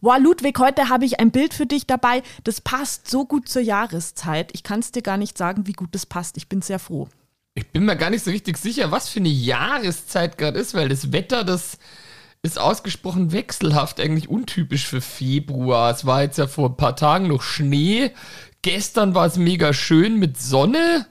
Wow, Ludwig, heute habe ich ein Bild für dich dabei. Das passt so gut zur Jahreszeit. Ich kann es dir gar nicht sagen, wie gut das passt. Ich bin sehr froh. Ich bin mir gar nicht so richtig sicher, was für eine Jahreszeit gerade ist, weil das Wetter, das ist ausgesprochen wechselhaft, eigentlich untypisch für Februar. Es war jetzt ja vor ein paar Tagen noch Schnee. Gestern war es mega schön mit Sonne.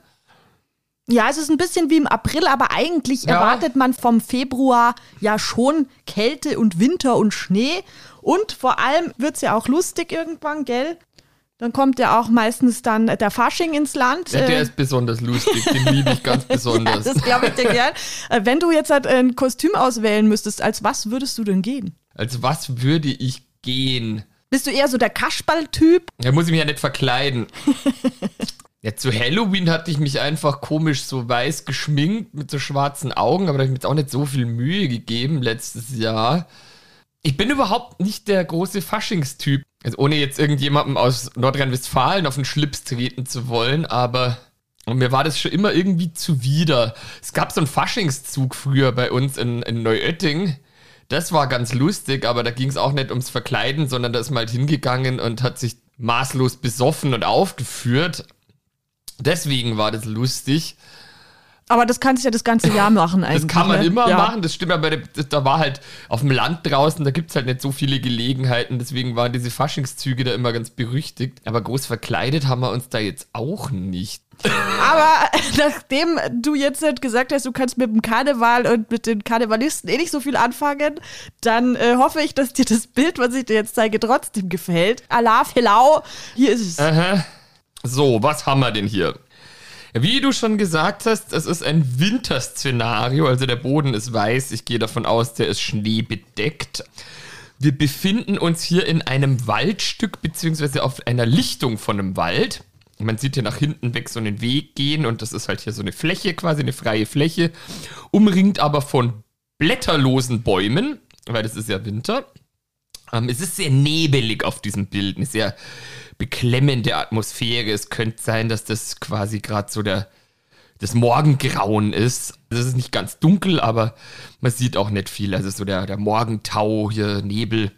Ja, es ist ein bisschen wie im April, aber eigentlich Ja. erwartet man vom Februar ja schon Kälte und Winter und Schnee. Und vor allem wird es ja auch lustig irgendwann, gell? Dann kommt ja auch meistens dann der Fasching ins Land. Ja, der Äh, ist besonders lustig, den liebe ich ganz ja, besonders. das glaube ich dir gern. Äh, Wenn du jetzt halt ein Kostüm auswählen müsstest, als was würdest du denn gehen? Als was würde ich gehen? Bist du eher so der Kasperl-Typ? Da muss ich mich ja nicht verkleiden. Ja, zu Halloween hatte ich mich einfach komisch so weiß geschminkt mit so schwarzen Augen, aber da habe ich mir jetzt auch nicht so viel Mühe gegeben letztes Jahr. Ich bin überhaupt nicht der große Faschingstyp. Also ohne jetzt irgendjemandem aus Nordrhein-Westfalen auf den Schlips treten zu wollen, aber mir war das schon immer irgendwie zuwider. Es gab so einen Faschingszug früher bei uns in, in Neuötting. Das war ganz lustig, aber da ging es auch nicht ums Verkleiden, sondern da ist man halt hingegangen und hat sich maßlos besoffen und aufgeführt. Deswegen war das lustig. Aber das kannst du ja das ganze Jahr machen eigentlich. Das kann man ne? immer ja. machen, das stimmt, aber da war halt auf dem Land draußen, da gibt es halt nicht so viele Gelegenheiten, deswegen waren diese Faschingszüge da immer ganz berüchtigt. Aber groß verkleidet haben wir uns da jetzt auch nicht. Aber nachdem du jetzt halt gesagt hast, du kannst mit dem Karneval und mit den Karnevalisten eh nicht so viel anfangen, dann äh, hoffe ich, dass dir das Bild, was ich dir jetzt zeige, trotzdem gefällt. Allah, hello, hier ist es. Aha. So, was haben wir denn hier? Wie du schon gesagt hast, es ist ein Winterszenario, also der Boden ist weiß, ich gehe davon aus, der ist schneebedeckt. Wir befinden uns hier in einem Waldstück, beziehungsweise auf einer Lichtung von einem Wald. Man sieht hier nach hinten weg so einen Weg gehen und das ist halt hier so eine Fläche, quasi eine freie Fläche, umringt aber von blätterlosen Bäumen, weil es ist ja Winter. Ähm, es ist sehr nebelig auf diesem Bild, eine sehr beklemmende Atmosphäre. Es könnte sein, dass das quasi gerade so der das Morgengrauen ist. Es ist nicht ganz dunkel, aber man sieht auch nicht viel. Also so der, der Morgentau hier, Nebel.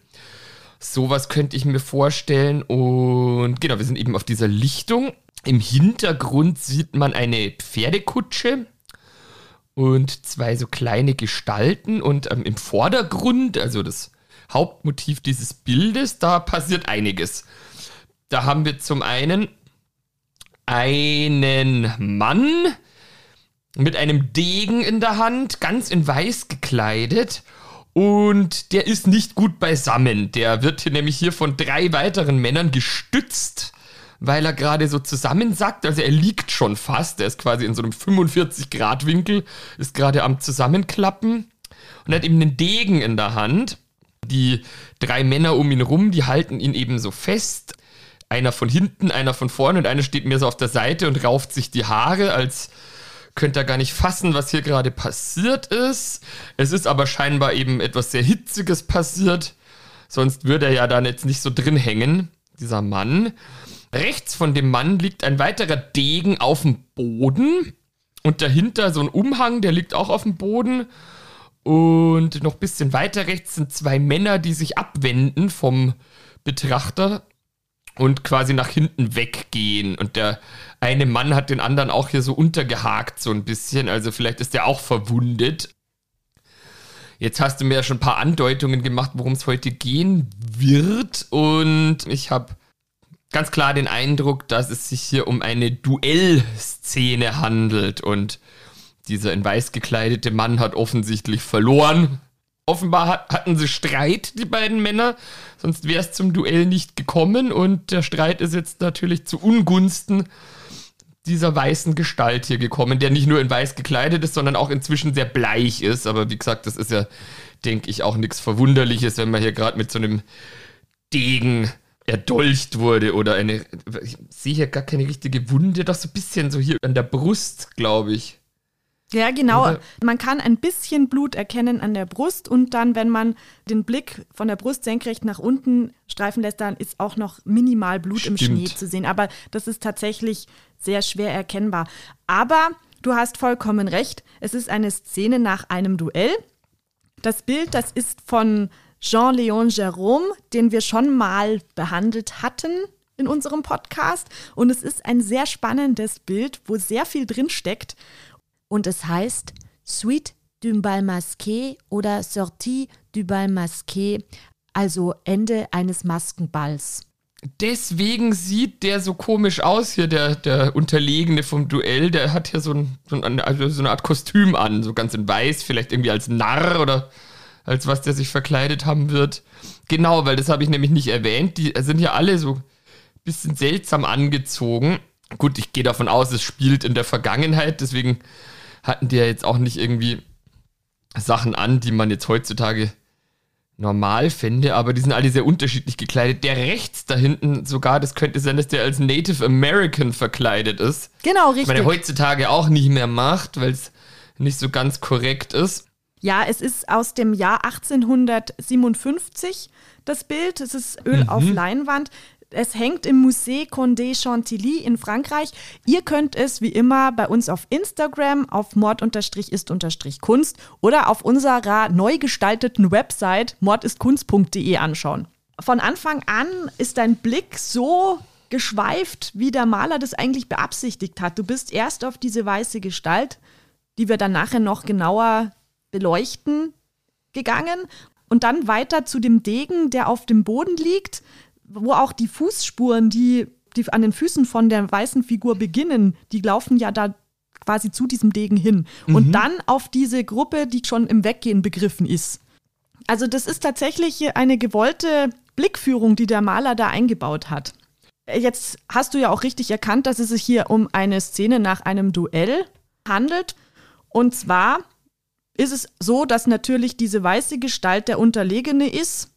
Sowas könnte ich mir vorstellen. Und genau, wir sind eben auf dieser Lichtung. Im Hintergrund sieht man eine Pferdekutsche und zwei so kleine Gestalten. Und ähm, im Vordergrund, also das Hauptmotiv dieses Bildes, da passiert einiges. Da haben wir zum einen einen Mann mit einem Degen in der Hand, ganz in weiß gekleidet. Und der ist nicht gut beisammen. Der wird hier nämlich hier von drei weiteren Männern gestützt, weil er gerade so zusammensackt. Also er liegt schon fast. Er ist quasi in so einem 45-Grad-Winkel, ist gerade am Zusammenklappen und hat eben einen Degen in der Hand. Die drei Männer um ihn rum, die halten ihn eben so fest. Einer von hinten, einer von vorne und einer steht mir so auf der Seite und rauft sich die Haare, als könnte er gar nicht fassen, was hier gerade passiert ist. Es ist aber scheinbar eben etwas sehr Hitziges passiert. Sonst würde er ja dann jetzt nicht so drin hängen, dieser Mann. Rechts von dem Mann liegt ein weiterer Degen auf dem Boden. Und dahinter so ein Umhang, der liegt auch auf dem Boden. Und noch ein bisschen weiter rechts sind zwei Männer, die sich abwenden vom Betrachter und quasi nach hinten weggehen. Und der eine Mann hat den anderen auch hier so untergehakt, so ein bisschen. Also vielleicht ist der auch verwundet. Jetzt hast du mir ja schon ein paar Andeutungen gemacht, worum es heute gehen wird. Und ich habe ganz klar den Eindruck, dass es sich hier um eine Duellszene handelt. Und dieser in weiß gekleidete Mann hat offensichtlich verloren. Offenbar hat, hatten sie Streit, die beiden Männer. Sonst wäre es zum Duell nicht gekommen. Und der Streit ist jetzt natürlich zu Ungunsten dieser weißen Gestalt hier gekommen, der nicht nur in weiß gekleidet ist, sondern auch inzwischen sehr bleich ist. Aber wie gesagt, das ist ja, denke ich, auch nichts Verwunderliches, wenn man hier gerade mit so einem Degen erdolcht wurde oder eine. Ich sehe hier gar keine richtige Wunde, doch so ein bisschen so hier an der Brust, glaube ich. Ja, genau. Oder? Man kann ein bisschen Blut erkennen an der Brust und dann, wenn man den Blick von der Brust senkrecht nach unten streifen lässt, dann ist auch noch minimal Blut Stimmt. im Schnee zu sehen. Aber das ist tatsächlich sehr schwer erkennbar. Aber du hast vollkommen recht. Es ist eine Szene nach einem Duell. Das Bild, das ist von Jean-Léon Jérôme, den wir schon mal behandelt hatten in unserem Podcast. Und es ist ein sehr spannendes Bild, wo sehr viel drin steckt. Und es heißt Suite du bal masqué oder Sortie du bal masqué, also Ende eines Maskenballs. Deswegen sieht der so komisch aus hier, der, der Unterlegene vom Duell. Der hat hier so, ein, so, ein, also so eine Art Kostüm an, so ganz in weiß, vielleicht irgendwie als Narr oder als was der sich verkleidet haben wird. Genau, weil das habe ich nämlich nicht erwähnt. Die sind ja alle so ein bisschen seltsam angezogen. Gut, ich gehe davon aus, es spielt in der Vergangenheit, deswegen hatten die ja jetzt auch nicht irgendwie Sachen an, die man jetzt heutzutage normal fände, aber die sind alle sehr unterschiedlich gekleidet. Der rechts da hinten sogar, das könnte sein, dass der als Native American verkleidet ist. Genau, richtig. Was man heutzutage auch nicht mehr macht, weil es nicht so ganz korrekt ist. Ja, es ist aus dem Jahr 1857 das Bild. Es ist Öl mhm. auf Leinwand. Es hängt im Musée Condé Chantilly in Frankreich. Ihr könnt es wie immer bei uns auf Instagram auf mord-ist-kunst oder auf unserer neu gestalteten Website mordistkunst.de anschauen. Von Anfang an ist dein Blick so geschweift, wie der Maler das eigentlich beabsichtigt hat. Du bist erst auf diese weiße Gestalt, die wir dann nachher noch genauer beleuchten, gegangen und dann weiter zu dem Degen, der auf dem Boden liegt wo auch die Fußspuren, die, die an den Füßen von der weißen Figur beginnen, die laufen ja da quasi zu diesem Degen hin. Mhm. Und dann auf diese Gruppe, die schon im Weggehen begriffen ist. Also das ist tatsächlich eine gewollte Blickführung, die der Maler da eingebaut hat. Jetzt hast du ja auch richtig erkannt, dass es sich hier um eine Szene nach einem Duell handelt. Und zwar ist es so, dass natürlich diese weiße Gestalt der Unterlegene ist.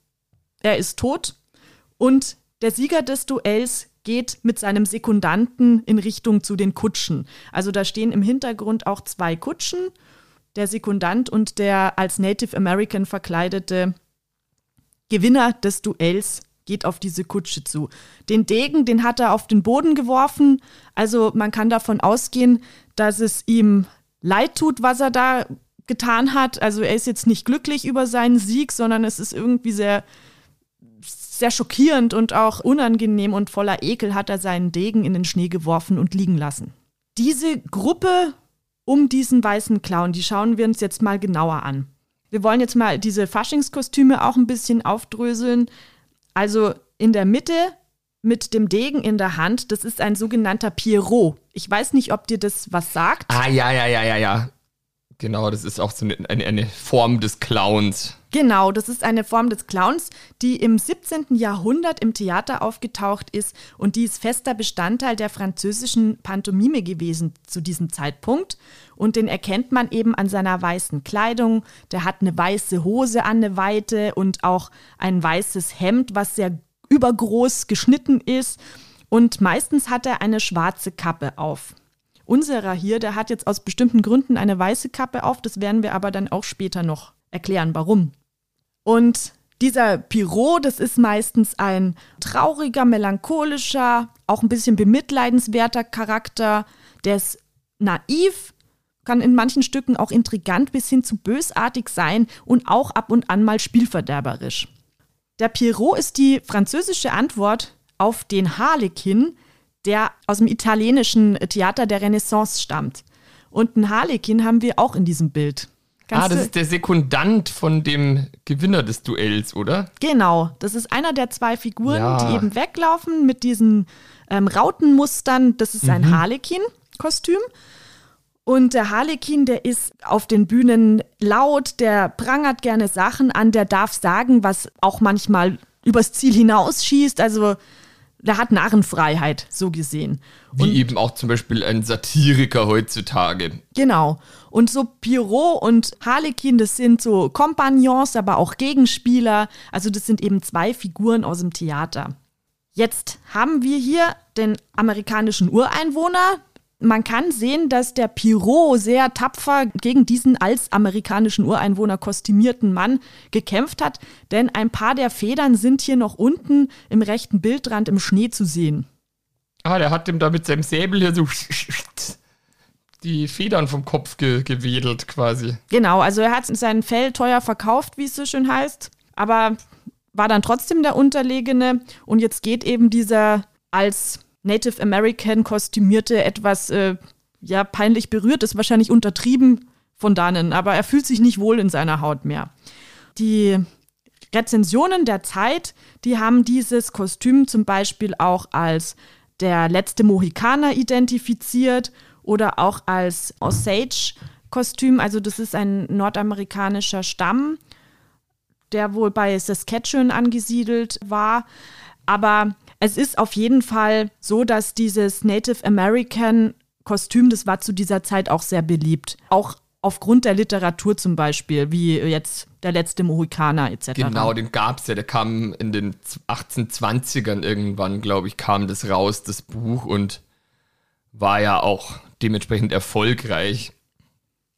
Er ist tot und der Sieger des Duells geht mit seinem Sekundanten in Richtung zu den Kutschen. Also da stehen im Hintergrund auch zwei Kutschen, der Sekundant und der als Native American verkleidete Gewinner des Duells geht auf diese Kutsche zu. Den Degen, den hat er auf den Boden geworfen. Also man kann davon ausgehen, dass es ihm leid tut, was er da getan hat. Also er ist jetzt nicht glücklich über seinen Sieg, sondern es ist irgendwie sehr sehr schockierend und auch unangenehm und voller Ekel hat er seinen Degen in den Schnee geworfen und liegen lassen. Diese Gruppe um diesen weißen Clown, die schauen wir uns jetzt mal genauer an. Wir wollen jetzt mal diese Faschingskostüme auch ein bisschen aufdröseln. Also in der Mitte mit dem Degen in der Hand, das ist ein sogenannter Pierrot. Ich weiß nicht, ob dir das was sagt. Ah, ja, ja, ja, ja, ja. Genau, das ist auch so eine, eine, eine, Form des Clowns. Genau, das ist eine Form des Clowns, die im 17. Jahrhundert im Theater aufgetaucht ist und die ist fester Bestandteil der französischen Pantomime gewesen zu diesem Zeitpunkt. Und den erkennt man eben an seiner weißen Kleidung. Der hat eine weiße Hose an eine Weite und auch ein weißes Hemd, was sehr übergroß geschnitten ist. Und meistens hat er eine schwarze Kappe auf. Unserer hier, der hat jetzt aus bestimmten Gründen eine weiße Kappe auf, das werden wir aber dann auch später noch erklären, warum. Und dieser Pirot, das ist meistens ein trauriger, melancholischer, auch ein bisschen bemitleidenswerter Charakter. Der ist naiv, kann in manchen Stücken auch intrigant bis hin zu bösartig sein und auch ab und an mal spielverderberisch. Der Pierrot ist die französische Antwort auf den Harlekin, der aus dem italienischen Theater der Renaissance stammt. Und einen Harlekin haben wir auch in diesem Bild. Ah, das ist der Sekundant von dem Gewinner des Duells, oder? Genau, das ist einer der zwei Figuren, ja. die eben weglaufen mit diesen ähm, Rautenmustern. Das ist ein mhm. Harlekin-Kostüm. Und der Harlekin, der ist auf den Bühnen laut, der prangert gerne Sachen an, der darf sagen, was auch manchmal übers Ziel hinausschießt. Also der hat Narrenfreiheit, so gesehen. Wie und, eben auch zum Beispiel ein Satiriker heutzutage. Genau. Und so Pierrot und Harlequin, das sind so Kompagnons, aber auch Gegenspieler. Also das sind eben zwei Figuren aus dem Theater. Jetzt haben wir hier den amerikanischen Ureinwohner, man kann sehen, dass der Pirot sehr tapfer gegen diesen als amerikanischen Ureinwohner kostümierten Mann gekämpft hat, denn ein paar der Federn sind hier noch unten im rechten Bildrand im Schnee zu sehen. Ah, der hat ihm da mit seinem Säbel hier so die Federn vom Kopf ge gewedelt quasi. Genau, also er hat sein Fell teuer verkauft, wie es so schön heißt, aber war dann trotzdem der Unterlegene und jetzt geht eben dieser als Native American kostümierte, etwas äh, ja peinlich berührt, ist wahrscheinlich untertrieben von dannen, aber er fühlt sich nicht wohl in seiner Haut mehr. Die Rezensionen der Zeit, die haben dieses Kostüm zum Beispiel auch als der letzte Mohikaner identifiziert oder auch als Osage-Kostüm. Also das ist ein nordamerikanischer Stamm, der wohl bei Saskatchewan angesiedelt war. Aber es ist auf jeden Fall so, dass dieses Native American Kostüm, das war zu dieser Zeit auch sehr beliebt. Auch aufgrund der Literatur zum Beispiel, wie jetzt der letzte Mohikaner etc. Genau, den gab es ja. Der kam in den 1820ern irgendwann, glaube ich, kam das raus, das Buch, und war ja auch dementsprechend erfolgreich.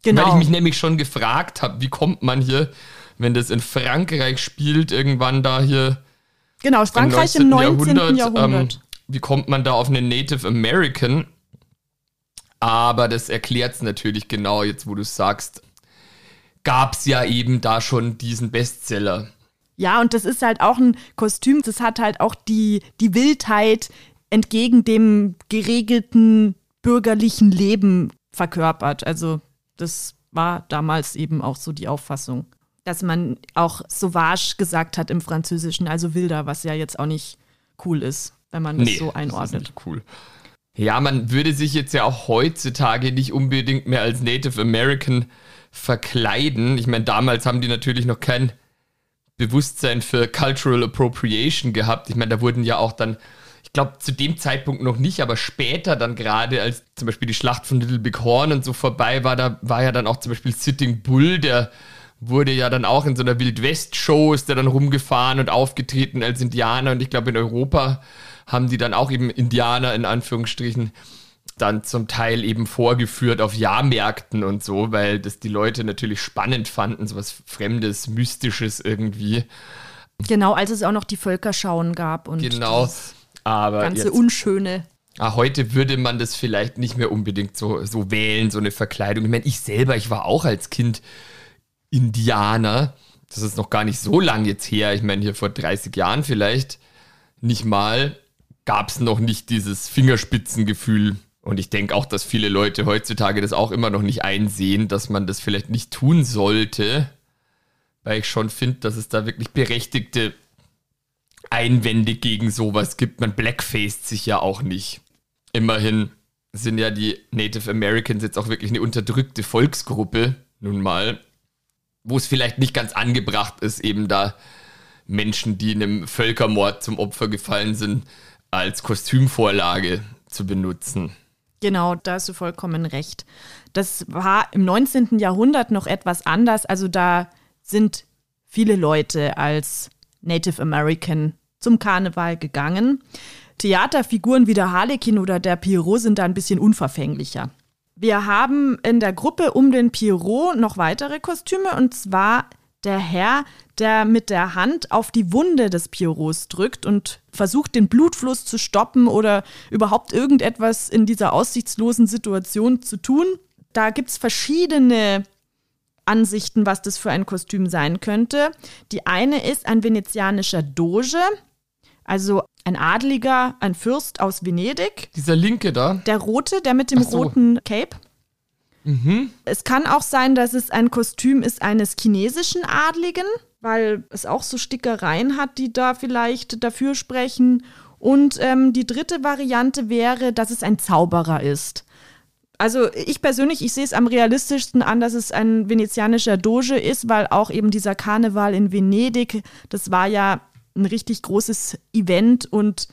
Genau. Weil ich mich nämlich schon gefragt habe, wie kommt man hier, wenn das in Frankreich spielt, irgendwann da hier Genau, Frankreich im 19. Jahrhundert. Jahrhundert. Ähm, wie kommt man da auf einen Native American? Aber das erklärt es natürlich genau, jetzt wo du sagst, gab es ja eben da schon diesen Bestseller. Ja, und das ist halt auch ein Kostüm, das hat halt auch die, die Wildheit entgegen dem geregelten bürgerlichen Leben verkörpert. Also das war damals eben auch so die Auffassung dass man auch Sauvage gesagt hat im Französischen, also wilder, was ja jetzt auch nicht cool ist, wenn man das nee, so einordnet. Das ist cool. Ja, man würde sich jetzt ja auch heutzutage nicht unbedingt mehr als Native American verkleiden. Ich meine, damals haben die natürlich noch kein Bewusstsein für Cultural Appropriation gehabt. Ich meine, da wurden ja auch dann, glaube, zu dem Zeitpunkt noch nicht, aber später dann gerade, als zum Beispiel die Schlacht von Little Big Horn und so vorbei war, da war ja dann auch zum Beispiel Sitting Bull, der wurde ja dann auch in so einer Wildwest-Show, ist der dann rumgefahren und aufgetreten als Indianer. Und ich glaube, in Europa haben die dann auch eben Indianer in Anführungsstrichen dann zum Teil eben vorgeführt auf Jahrmärkten und so, weil das die Leute natürlich spannend fanden, so was Fremdes, Mystisches irgendwie. Genau, als es auch noch die Völkerschauen gab und genau, aber ganze jetzt, Unschöne. Ah, heute würde man das vielleicht nicht mehr unbedingt so, so wählen, so eine Verkleidung. Ich meine, ich selber, ich war auch als Kind Indianer. Das ist noch gar nicht so lang jetzt her. Ich meine, hier vor 30 Jahren vielleicht nicht mal gab es noch nicht dieses Fingerspitzengefühl. Und ich denke auch, dass viele Leute heutzutage das auch immer noch nicht einsehen, dass man das vielleicht nicht tun sollte. Weil ich schon finde, dass es da wirklich berechtigte Einwände gegen sowas gibt. Man blackfaced sich ja auch nicht. Immerhin sind ja die Native Americans jetzt auch wirklich eine unterdrückte Volksgruppe, nun mal wo es vielleicht nicht ganz angebracht ist, eben da Menschen, die einem Völkermord zum Opfer gefallen sind, als Kostümvorlage zu benutzen. Genau, da hast du vollkommen recht. Das war im 19. Jahrhundert noch etwas anders. Also da sind viele Leute als Native American zum Karneval gegangen. Theaterfiguren wie der Harlekin oder der Pierrot sind da ein bisschen unverfänglicher. Wir haben in der Gruppe um den Pierrot noch weitere Kostüme und zwar der Herr, der mit der Hand auf die Wunde des Pierrots drückt und versucht, den Blutfluss zu stoppen oder überhaupt irgendetwas in dieser aussichtslosen Situation zu tun. Da gibt es verschiedene Ansichten, was das für ein Kostüm sein könnte. Die eine ist ein venezianischer Doge, also ein Adliger, ein Fürst aus Venedig. Dieser linke da? Der rote, der mit dem so. roten Cape. Mhm. Es kann auch sein, dass es ein Kostüm ist eines chinesischen Adligen, weil es auch so Stickereien hat, die da vielleicht dafür sprechen. Und ähm, die dritte Variante wäre, dass es ein Zauberer ist. Also ich persönlich, ich sehe es am realistischsten an, dass es ein venezianischer Doge ist, weil auch eben dieser Karneval in Venedig, das war ja ein richtig großes Event und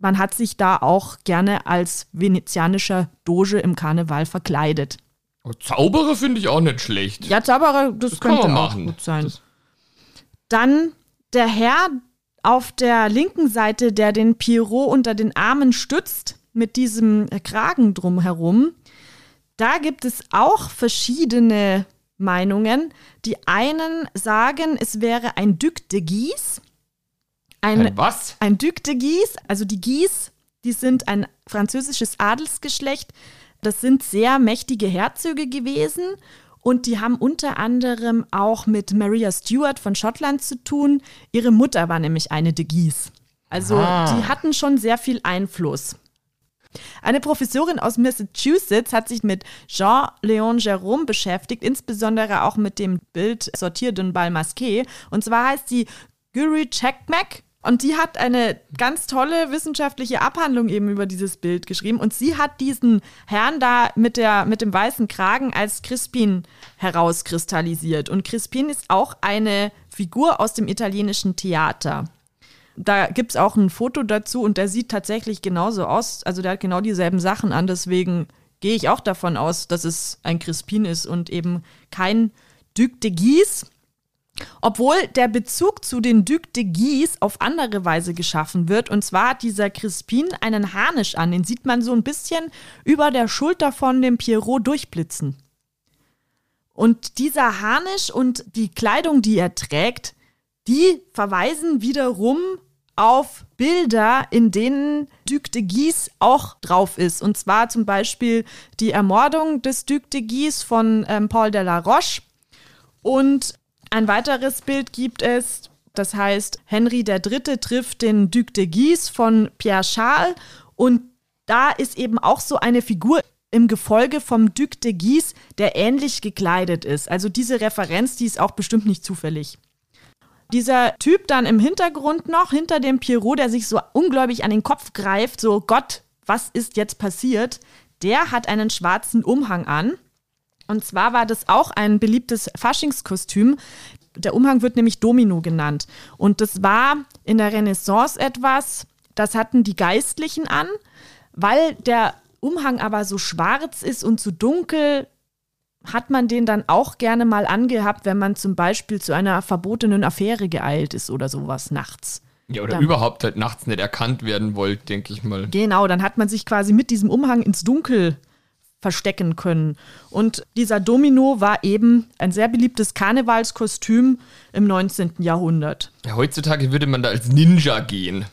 man hat sich da auch gerne als venezianischer Doge im Karneval verkleidet. Oh, Zauberer finde ich auch nicht schlecht. Ja, Zauberer, das, Das kann könnte auch machen. gut sein. Das- Dann der Herr auf der linken Seite, der den Pierrot unter den Armen stützt, mit diesem Kragen drumherum. Da gibt es auch verschiedene Meinungen. Die einen sagen, es wäre ein Duc de Guise. Ein, Ein was? ein Duc de Guise, also die Guise, die sind ein französisches Adelsgeschlecht. Das sind sehr mächtige Herzöge gewesen und die haben unter anderem auch mit Maria Stuart von Schottland zu tun. Ihre Mutter war nämlich eine de Guise. Also Ah. die hatten schon sehr viel Einfluss. Eine Professorin aus Massachusetts hat sich mit Jean-Léon Gérôme beschäftigt, insbesondere auch mit dem Bild Sortir d'un bal masqué. Und zwar heißt sie Guri Chekmek und die hat eine ganz tolle wissenschaftliche Abhandlung eben über dieses Bild geschrieben. Und sie hat diesen Herrn da mit, der, mit dem weißen Kragen als Crispin herauskristallisiert. Und Crispin ist auch eine Figur aus dem italienischen Theater da gibt es auch ein Foto dazu und der sieht tatsächlich genauso aus. Also der hat genau dieselben Sachen an. Deswegen gehe ich auch davon aus, dass es ein Crispin ist und eben kein Duc de Guise. Obwohl der Bezug zu den Duc de Guise auf andere Weise geschaffen wird. Und zwar hat dieser Crispin einen Harnisch an. Den sieht man so ein bisschen über der Schulter von dem Pierrot durchblitzen. Und dieser Harnisch und die Kleidung, die er trägt, die verweisen wiederum auf Bilder, in denen Duc de Guise auch drauf ist. Und zwar zum Beispiel die Ermordung des Duc de Guise von ähm, Paul de la Roche. Und ein weiteres Bild gibt es, das heißt, Henry III. trifft den Duc de Guise von Pierre Charles. Und da ist eben auch so eine Figur im Gefolge vom Duc de Guise, der ähnlich gekleidet ist. Also diese Referenz, die ist auch bestimmt nicht zufällig. Dieser Typ dann im Hintergrund noch, hinter dem Pierrot, der sich so ungläubig an den Kopf greift, so Gott, was ist jetzt passiert? Der hat einen schwarzen Umhang an. Und zwar war das auch ein beliebtes Faschingskostüm. Der Umhang wird nämlich Domino genannt. Und das war in der Renaissance etwas, das hatten die Geistlichen an, weil der Umhang aber so schwarz ist und so dunkel, hat man den dann auch gerne mal angehabt, wenn man zum Beispiel zu einer verbotenen Affäre geeilt ist oder sowas nachts. Ja, oder Ja. überhaupt halt nachts nicht erkannt werden wollte, denke ich mal. Genau, dann hat man sich quasi mit diesem Umhang ins Dunkel verstecken können. Und dieser Domino war eben ein sehr beliebtes Karnevalskostüm im 19. Jahrhundert. Ja, heutzutage würde man da als Ninja gehen.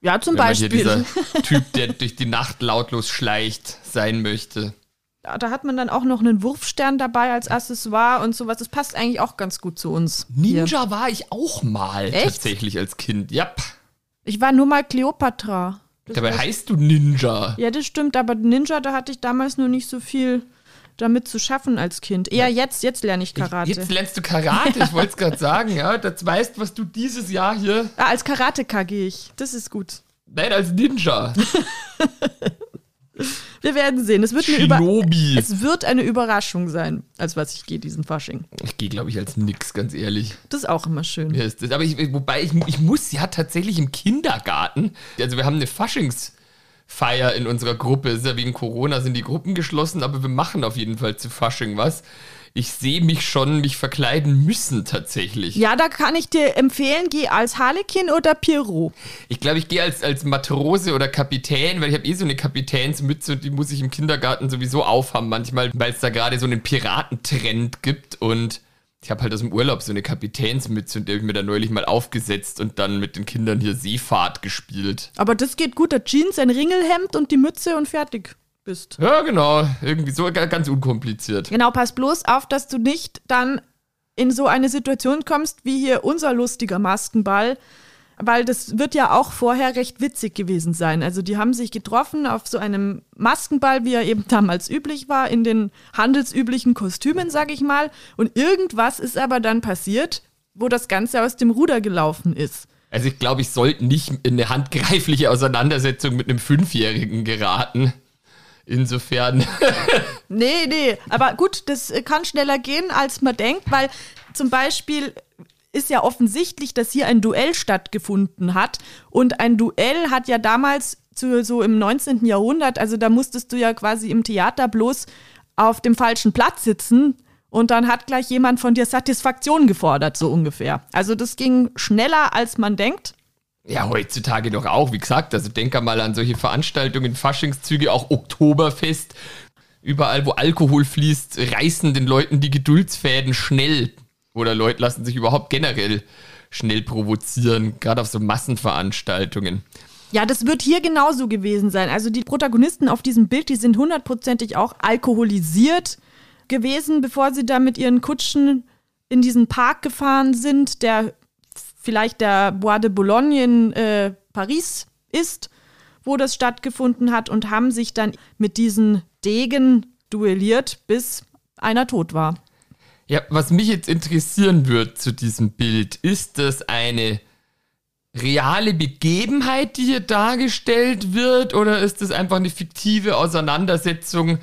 Ja, zum Wenn man hier Beispiel. dieser Typ, der durch die Nacht lautlos schleicht, sein möchte. Ja, Da hat man dann auch noch einen Wurfstern dabei als Accessoire und sowas. Das passt eigentlich auch ganz gut zu uns. Hier. Ninja war ich auch mal Echt? tatsächlich als Kind. Ja. Ich war nur mal Kleopatra. Das Dabei heißt du Ninja. Ja, das stimmt, aber Ninja, da hatte ich damals nur nicht so viel damit zu schaffen als Kind. Eher jetzt, jetzt lerne ich Karate. Jetzt lernst du Karate, ich wollte es gerade sagen, ja. Das weißt, was du dieses Jahr hier. ah, als Karateka gehe ich. Das ist gut. Nein, als Ninja. Wir werden sehen. Es wird, eine, Über es wird eine Überraschung sein, als was ich gehe, diesen Fasching. Ich gehe, glaube ich, als nix, ganz ehrlich. Das ist auch immer schön. Ja, ist das, aber ich, wobei ich, ich muss ja tatsächlich im Kindergarten, also wir haben eine Faschingsfeier in unserer Gruppe, ist ja wegen Corona sind die Gruppen geschlossen, aber wir machen auf jeden Fall zu Fasching was. Ich sehe mich schon, mich verkleiden müssen tatsächlich. Ja, da kann ich dir empfehlen, geh als Harlekin oder Pierrot. Ich glaube, ich gehe als, als Matrose oder Kapitän, weil ich habe eh so eine Kapitänsmütze und die muss ich im Kindergarten sowieso aufhaben manchmal, weil es da gerade so einen Piratentrend gibt und ich habe halt aus dem Urlaub so eine Kapitänsmütze und die habe ich mir da neulich mal aufgesetzt und dann mit den Kindern hier Seefahrt gespielt. Aber das geht gut. Der Jeans, ein Ringelhemd und die Mütze und fertig bist. Ja, genau, irgendwie so ga- ganz unkompliziert. Genau, pass bloß auf, dass du nicht dann in so eine Situation kommst, wie hier unser lustiger Maskenball. Weil das wird ja auch vorher recht witzig gewesen sein. Also die haben sich getroffen auf so einem Maskenball, wie er eben damals üblich war, in den handelsüblichen Kostümen, sag ich mal. Und irgendwas ist aber dann passiert, wo das Ganze aus dem Ruder gelaufen ist. Also ich glaube, ich sollte nicht in eine handgreifliche Auseinandersetzung mit einem Fünfjährigen geraten. Insofern. Nee, nee, aber gut, das äh, kann schneller gehen, als man denkt, weil zum Beispiel ist ja offensichtlich, dass hier ein Duell stattgefunden hat. Und ein Duell hat ja damals zu, so im 19. Jahrhundert, also da musstest du ja quasi im Theater bloß auf dem falschen Platz sitzen und dann hat gleich jemand von dir Satisfaktion gefordert, so ungefähr. Also das ging schneller, als man denkt. Ja, heutzutage doch auch, wie gesagt. Also denk mal an solche Veranstaltungen, Faschingszüge, auch Oktoberfest. Überall, wo Alkohol fließt, reißen den Leuten die Geduldsfäden schnell. Oder Leute lassen sich überhaupt generell schnell provozieren, gerade auf so Massenveranstaltungen. Ja, das wird hier genauso gewesen sein. Also die Protagonisten auf diesem Bild, die sind hundertprozentig auch alkoholisiert gewesen, bevor sie da mit ihren Kutschen in diesen Park gefahren sind, der vielleicht der Bois de Boulogne in äh, Paris ist, wo das stattgefunden hat und haben sich dann mit diesen Degen duelliert, bis einer tot war. Ja, was mich jetzt interessieren wird zu diesem Bild, ist das eine reale Begebenheit, die hier dargestellt wird, oder ist das einfach eine fiktive Auseinandersetzung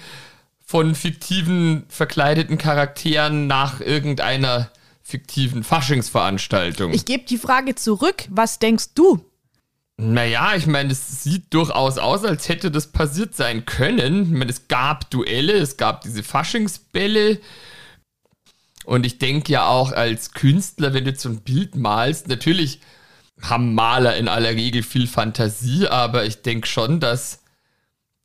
von fiktiven verkleideten Charakteren nach irgendeiner fiktiven Faschingsveranstaltung. Ich gebe die Frage zurück. Was denkst du? Naja, ich meine, es sieht durchaus aus, als hätte das passiert sein können. Ich meine, es gab Duelle, es gab diese Faschingsbälle. Und ich denke ja auch als Künstler, wenn du so ein Bild malst, natürlich haben Maler in aller Regel viel Fantasie, aber ich denke schon, dass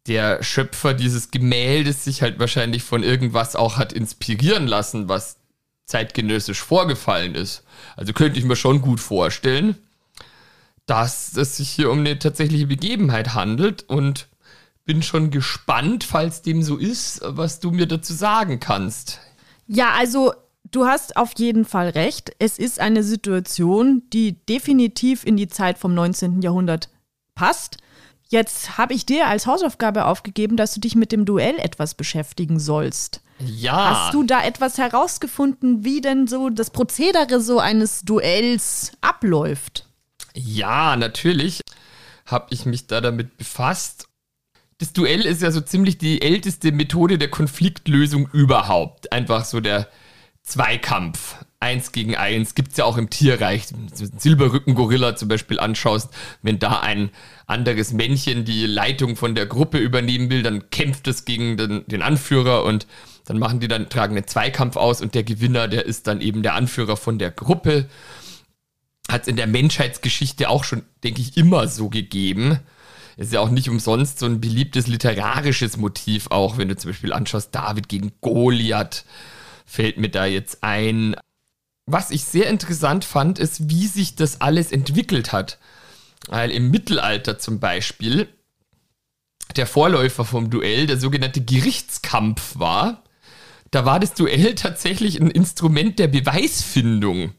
der Schöpfer dieses Gemäldes sich halt wahrscheinlich von irgendwas auch hat inspirieren lassen, was zeitgenössisch vorgefallen ist. Also könnte ich mir schon gut vorstellen, dass es sich hier um eine tatsächliche Begebenheit handelt und bin schon gespannt, falls dem so ist, was du mir dazu sagen kannst. Ja, also du hast auf jeden Fall recht. Es ist eine Situation, die definitiv in die Zeit vom 19. Jahrhundert passt. Jetzt habe ich dir als Hausaufgabe aufgegeben, dass du dich mit dem Duell etwas beschäftigen sollst. Ja. Hast du da etwas herausgefunden, wie denn so das Prozedere so eines Duells abläuft? Ja, natürlich habe ich mich da damit befasst. Das Duell ist ja so ziemlich die älteste Methode der Konfliktlösung überhaupt. Einfach so der Zweikampf. Eins gegen eins gibt es ja auch im Tierreich. Silberrücken-Gorilla zum Beispiel anschaust, wenn da ein anderes Männchen die Leitung von der Gruppe übernehmen will, dann kämpft es gegen den, den Anführer und dann machen die dann, tragen einen Zweikampf aus und der Gewinner, der ist dann eben der Anführer von der Gruppe. Hat es in der Menschheitsgeschichte auch schon, denke ich, immer so gegeben. Ist ja auch nicht umsonst so ein beliebtes literarisches Motiv, auch wenn du zum Beispiel anschaust, David gegen Goliath fällt mir da jetzt ein. Was ich sehr interessant fand, ist, wie sich das alles entwickelt hat. Weil im Mittelalter zum Beispiel der Vorläufer vom Duell der sogenannte Gerichtskampf war. Da war das Duell tatsächlich ein Instrument der Beweisfindung.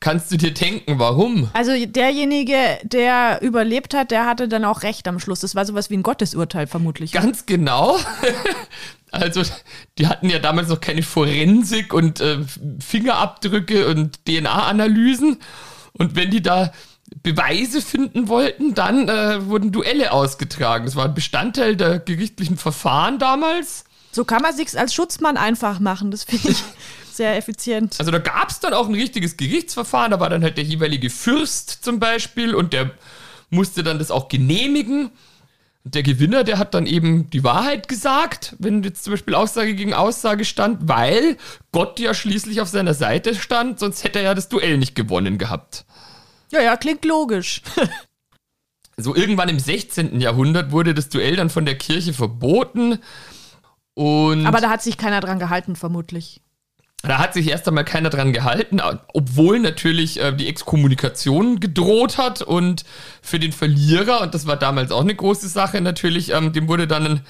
Kannst du dir denken, warum? Also derjenige, der überlebt hat, der hatte dann auch recht am Schluss. Das war sowas wie ein Gottesurteil vermutlich. Ganz genau. Also, die hatten ja damals noch keine Forensik und äh, Fingerabdrücke und DNA-Analysen. Und wenn die da Beweise finden wollten, dann äh, wurden Duelle ausgetragen. Das war ein Bestandteil der gerichtlichen Verfahren damals. So kann man sich's als Schutzmann einfach machen. Das finde ich sehr effizient. Also da gab es dann auch ein richtiges Gerichtsverfahren. Da war dann halt der jeweilige Fürst zum Beispiel und der musste dann das auch genehmigen. Und der Gewinner, der hat dann eben die Wahrheit gesagt, wenn jetzt zum Beispiel Aussage gegen Aussage stand, weil Gott ja schließlich auf seiner Seite stand, sonst hätte er ja das Duell nicht gewonnen gehabt. Ja, ja, klingt logisch. so irgendwann im 16. Jahrhundert wurde das Duell dann von der Kirche verboten. Und Aber da hat sich keiner dran gehalten, vermutlich. Da hat sich erst einmal keiner dran gehalten, obwohl natürlich äh, die Exkommunikation gedroht hat und für den Verlierer, und das war damals auch eine große Sache natürlich, ähm, dem wurde dann ein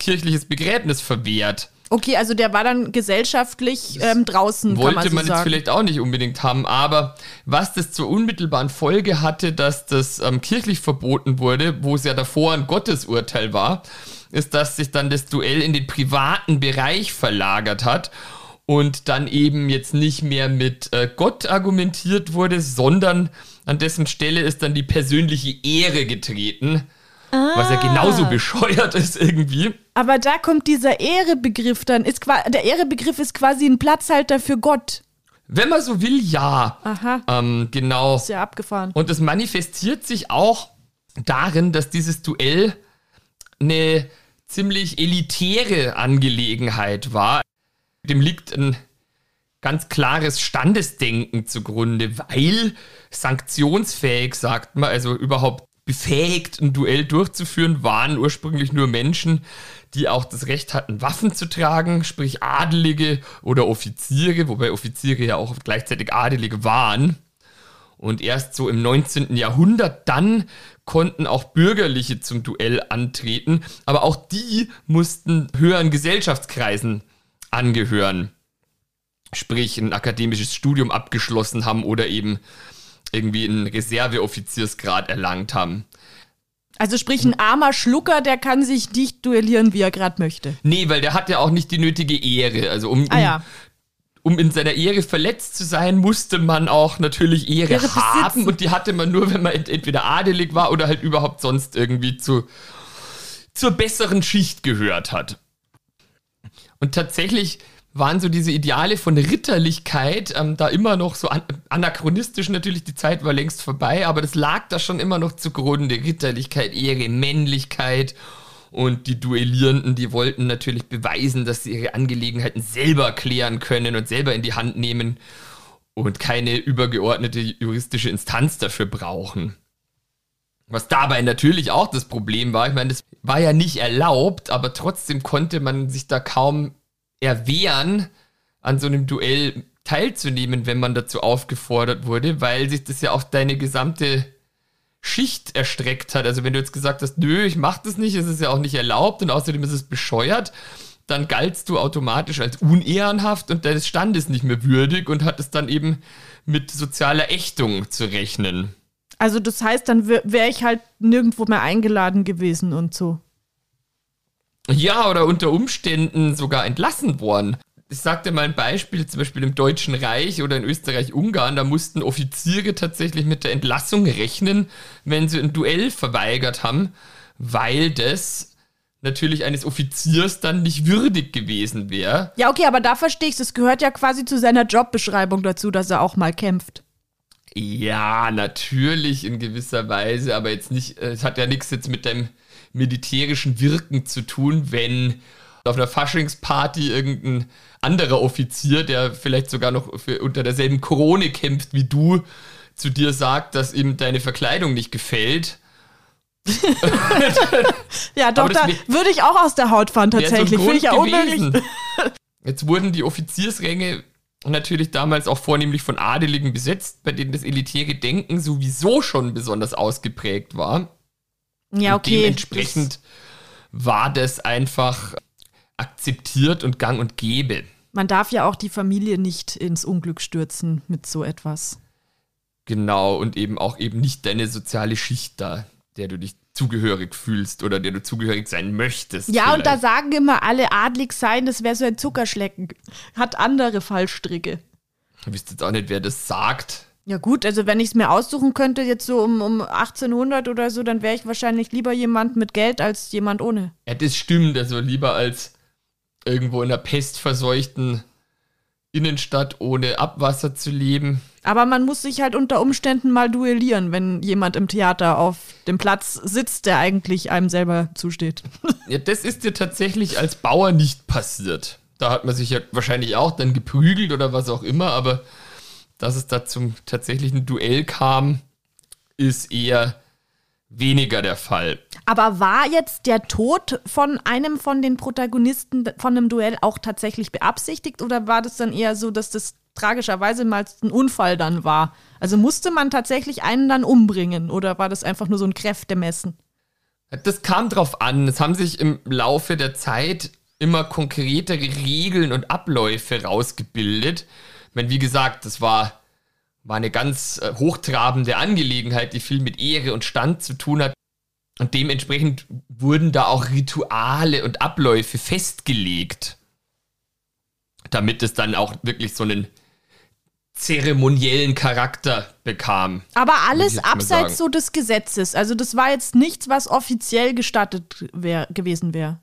kirchliches Begräbnis verwehrt. Okay, also der war dann gesellschaftlich ähm, draußen. Wollte man, so man jetzt vielleicht auch nicht unbedingt haben, aber was das zur unmittelbaren Folge hatte, dass das ähm, kirchlich verboten wurde, wo es ja davor ein Gottesurteil war, ist, dass sich dann das Duell in den privaten Bereich verlagert hat und dann eben jetzt nicht mehr mit äh, Gott argumentiert wurde, sondern an dessen Stelle ist dann die persönliche Ehre getreten. Ah. Was ja genauso bescheuert ist irgendwie. Aber da kommt dieser Ehrebegriff dann. Ist der Ehrebegriff ist quasi ein Platzhalter für Gott. Wenn man so will, ja. Aha. Ähm, genau. Ist ja abgefahren. Und es manifestiert sich auch darin, dass dieses Duell eine ziemlich elitäre Angelegenheit war. Dem liegt ein ganz klares Standesdenken zugrunde, weil sanktionsfähig, sagt man, also überhaupt befähigt, ein Duell durchzuführen, waren ursprünglich nur Menschen, die auch das Recht hatten, Waffen zu tragen, sprich Adelige oder Offiziere, wobei Offiziere ja auch gleichzeitig Adelige waren. Und erst so im 19. Jahrhundert dann konnten auch Bürgerliche zum Duell antreten, aber auch die mussten höheren Gesellschaftskreisen angehören. Sprich, ein akademisches Studium abgeschlossen haben oder eben irgendwie einen Reserveoffiziersgrad erlangt haben. Also sprich, ein armer Schlucker, der kann sich nicht duellieren, wie er gerade möchte. Nee, weil der hat ja auch nicht die nötige Ehre. Also um, Ah ja. um in seiner Ehre verletzt zu sein, musste man auch natürlich Ehre, Ehre haben. Und die hatte man nur, wenn man ent entweder adelig war oder halt überhaupt sonst irgendwie zu, zur besseren Schicht gehört hat. Und tatsächlich waren so diese Ideale von Ritterlichkeit ähm, da immer noch so an anachronistisch natürlich, die Zeit war längst vorbei, aber das lag da schon immer noch zugrunde. Ritterlichkeit, Ehre, Männlichkeit und die Duellierenden, die wollten natürlich beweisen, dass sie ihre Angelegenheiten selber klären können und selber in die Hand nehmen und keine übergeordnete juristische Instanz dafür brauchen. Was dabei natürlich auch das Problem war, ich meine, das war ja nicht erlaubt, aber trotzdem konnte man sich da kaum erwehren, an so einem Duell teilzunehmen, wenn man dazu aufgefordert wurde, weil sich das ja auf deine gesamte Schicht erstreckt hat. Also wenn du jetzt gesagt hast, nö, ich mach das nicht, es ist ja auch nicht erlaubt und außerdem ist es bescheuert, dann galtst du automatisch als unehrenhaft und deines Standes nicht mehr würdig und hattest dann eben mit sozialer Ächtung zu rechnen. Also das heißt, dann wäre ich halt nirgendwo mehr eingeladen gewesen und so. Ja, oder unter Umständen sogar entlassen worden. Ich sagte mal ein Beispiel, zum Beispiel im Deutschen Reich oder in Österreich-Ungarn, da mussten Offiziere tatsächlich mit der Entlassung rechnen, wenn sie ein Duell verweigert haben, weil das natürlich eines Offiziers dann nicht würdig gewesen wäre. Ja, okay, aber da verstehe ich es. gehört ja quasi zu seiner Jobbeschreibung dazu, dass er auch mal kämpft. Ja, natürlich in gewisser Weise, aber jetzt nicht, äh, es hat ja nichts jetzt mit deinem militärischen Wirken zu tun, wenn auf einer Faschingsparty irgendein anderer Offizier, der vielleicht sogar noch für, unter derselben Krone kämpft wie du, zu dir sagt, dass ihm deine Verkleidung nicht gefällt. ja, doch, da würde ich auch aus der Haut fahren Wär so tatsächlich. Finde ich ja unmöglich. Jetzt wurden die Offiziersränge natürlich damals auch vornehmlich von Adeligen besetzt, bei denen das elitäre Denken sowieso schon besonders ausgeprägt war. Ja, Und okay. dementsprechend war das einfach akzeptiert und gang und gäbe. Man darf ja auch die Familie nicht ins Unglück stürzen mit so etwas. Genau, und eben auch eben nicht deine soziale Schicht da, der du dich zugehörig fühlst oder der du zugehörig sein möchtest. Ja, und da vielleicht. sagen immer alle adlig sein, das wäre so ein Zuckerschlecken. Hat andere Fallstricke. Ich wüsste jetzt auch nicht, wer das sagt. Ja gut, also wenn ich es mir aussuchen könnte, jetzt so um, um 1800 oder so, dann wäre ich wahrscheinlich lieber jemand mit Geld als jemand ohne. Ja, das stimmt, also lieber als irgendwo in einer pestverseuchten Innenstadt ohne Abwasser zu leben. Aber man muss sich halt unter Umständen mal duellieren, wenn jemand im Theater auf dem Platz sitzt, der eigentlich einem selber zusteht. Ja, das ist dir tatsächlich als Bauer nicht passiert. Da hat man sich ja wahrscheinlich auch dann geprügelt oder was auch immer, aber dass es da zum tatsächlichen Duell kam, ist eher weniger der Fall. Aber war jetzt der Tod von einem von den Protagonisten von einem Duell auch tatsächlich beabsichtigt oder war das dann eher so, dass das tragischerweise mal ein Unfall dann war? Also musste man tatsächlich einen dann umbringen oder war das einfach nur so ein Kräftemessen? Das kam drauf an. Es haben sich im Laufe der Zeit immer konkretere Regeln und Abläufe rausgebildet. Ich meine, wie gesagt, das war, war eine ganz äh, hochtrabende Angelegenheit, die viel mit Ehre und Stand zu tun hat. Und dementsprechend wurden da auch Rituale und Abläufe festgelegt, damit es dann auch wirklich so einen zeremoniellen Charakter bekam. Aber alles abseits so des Gesetzes. Also das war jetzt nichts, was offiziell gestattet wär, gewesen wäre.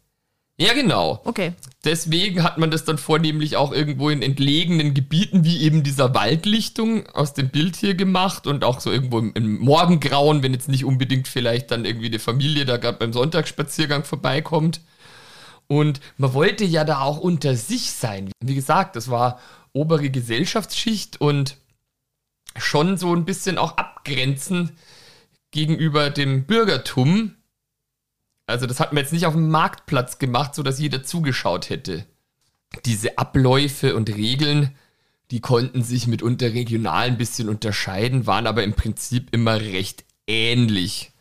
Ja, genau. Okay. Deswegen hat man das dann vornehmlich auch irgendwo in entlegenen Gebieten, wie eben dieser Waldlichtung aus dem Bild hier gemacht und auch so irgendwo im, im Morgengrauen, wenn jetzt nicht unbedingt vielleicht dann irgendwie die Familie da gerade beim Sonntagsspaziergang vorbeikommt. Und man wollte ja da auch unter sich sein. Wie gesagt, das war obere Gesellschaftsschicht und schon so ein bisschen auch abgrenzen gegenüber dem Bürgertum. Also das hat man jetzt nicht auf dem Marktplatz gemacht, sodass jeder zugeschaut hätte. Diese Abläufe und Regeln, die konnten sich mitunter regional ein bisschen unterscheiden, waren aber im Prinzip immer recht ähnlich.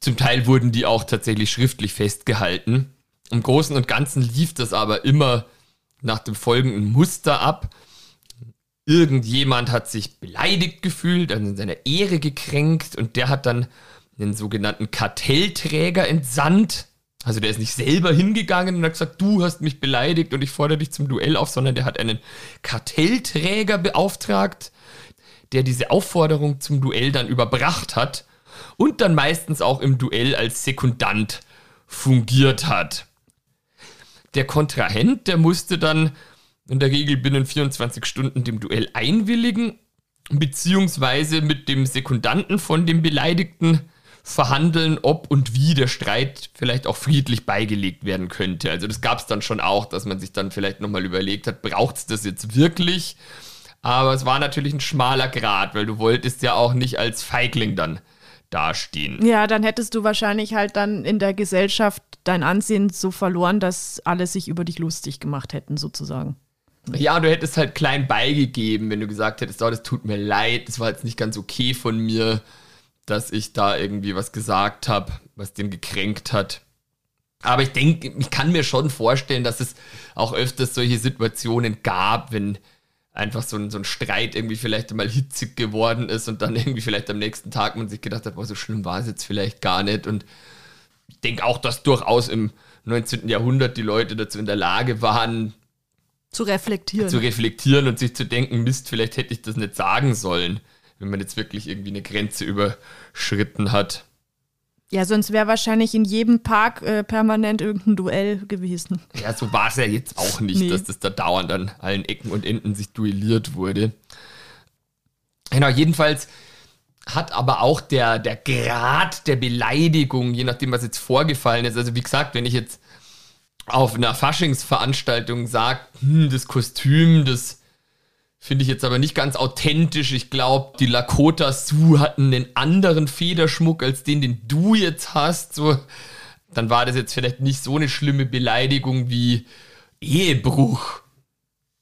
Zum Teil wurden die auch tatsächlich schriftlich festgehalten. Im Großen und Ganzen lief das aber immer nach dem folgenden Muster ab. Irgendjemand hat sich beleidigt gefühlt, also in seiner Ehre gekränkt und der hat dann einen sogenannten Kartellträger entsandt. Also der ist nicht selber hingegangen und hat gesagt, du hast mich beleidigt und ich fordere dich zum Duell auf, sondern der hat einen Kartellträger beauftragt, der diese Aufforderung zum Duell dann überbracht hat und dann meistens auch im Duell als Sekundant fungiert hat. Der Kontrahent, der musste dann in der Regel binnen 24 Stunden dem Duell einwilligen, beziehungsweise mit dem Sekundanten von dem Beleidigten verhandeln, ob und wie der Streit vielleicht auch friedlich beigelegt werden könnte. Also das gab es dann schon auch, dass man sich dann vielleicht nochmal überlegt hat, braucht es das jetzt wirklich? Aber es war natürlich ein schmaler Grad, weil du wolltest ja auch nicht als Feigling dann dastehen. Ja, dann hättest du wahrscheinlich halt dann in der Gesellschaft dein Ansehen so verloren, dass alle sich über dich lustig gemacht hätten, sozusagen. Ja, du hättest halt klein beigegeben, wenn du gesagt hättest, oh, das tut mir leid, das war jetzt nicht ganz okay von mir dass ich da irgendwie was gesagt habe, was den gekränkt hat. Aber ich denke, ich kann mir schon vorstellen, dass es auch öfters solche Situationen gab, wenn einfach so ein, so ein Streit irgendwie vielleicht mal hitzig geworden ist und dann irgendwie vielleicht am nächsten Tag man sich gedacht hat, boah, so schlimm war es jetzt vielleicht gar nicht. Und ich denke auch, dass durchaus im 19. Jahrhundert die Leute dazu in der Lage waren, zu reflektieren. Zu reflektieren und sich zu denken, Mist, vielleicht hätte ich das nicht sagen sollen wenn man jetzt wirklich irgendwie eine Grenze überschritten hat. Ja, sonst wäre wahrscheinlich in jedem Park äh, permanent irgendein Duell gewesen. Ja, so war es ja jetzt auch nicht, nee. dass das da dauernd an allen Ecken und Enden sich duelliert wurde. Genau, jedenfalls hat aber auch der, der Grad der Beleidigung, je nachdem, was jetzt vorgefallen ist, also wie gesagt, wenn ich jetzt auf einer Faschingsveranstaltung sage, hm, das Kostüm, das Finde ich jetzt aber nicht ganz authentisch. Ich glaube, die Lakota Sioux hatten einen anderen Federschmuck als den, den du jetzt hast. So, dann war das jetzt vielleicht nicht so eine schlimme Beleidigung wie Ehebruch.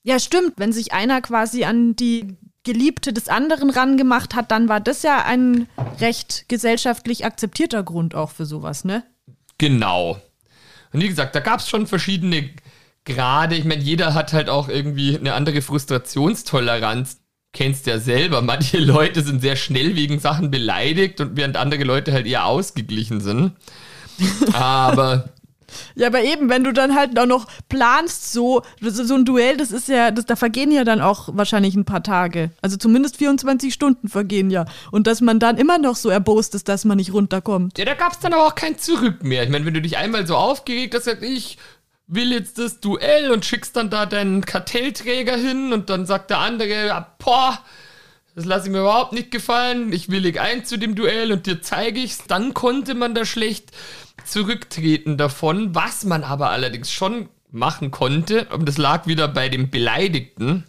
Ja, stimmt. Wenn sich einer quasi an die Geliebte des anderen rangemacht hat, dann war das ja ein recht gesellschaftlich akzeptierter Grund auch für sowas, ne? Genau. Und wie gesagt, da gab es schon verschiedene gerade, ich meine, jeder hat halt auch irgendwie eine andere Frustrationstoleranz. Kennst ja selber. Manche Leute sind sehr schnell wegen Sachen beleidigt und während andere Leute halt eher ausgeglichen sind. Aber ja, aber eben, wenn du dann halt auch noch planst, so, so ein Duell, das ist ja, das, da vergehen ja dann auch wahrscheinlich ein paar Tage. Also zumindest 24 Stunden vergehen ja. Und dass man dann immer noch so erbost ist, dass man nicht runterkommt. Ja, da gab es dann aber auch kein Zurück mehr. Ich meine, wenn du dich einmal so aufgeregt hast, ich will jetzt das Duell und schickst dann da deinen Kartellträger hin und dann sagt der andere, boah, das lasse ich mir überhaupt nicht gefallen, ich willig ein zu dem Duell und dir zeige ich's. Dann konnte man da schlecht zurücktreten davon, was man aber allerdings schon machen konnte, und das lag wieder bei dem Beleidigten,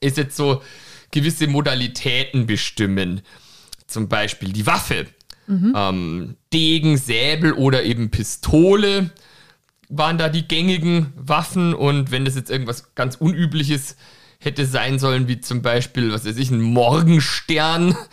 ist jetzt so gewisse Modalitäten bestimmen. Zum Beispiel die Waffe. Mhm. Ähm, Degen, Säbel oder eben Pistole waren da die gängigen Waffen und wenn das jetzt irgendwas ganz Unübliches hätte sein sollen, wie zum Beispiel, was weiß ich, ein Morgenstern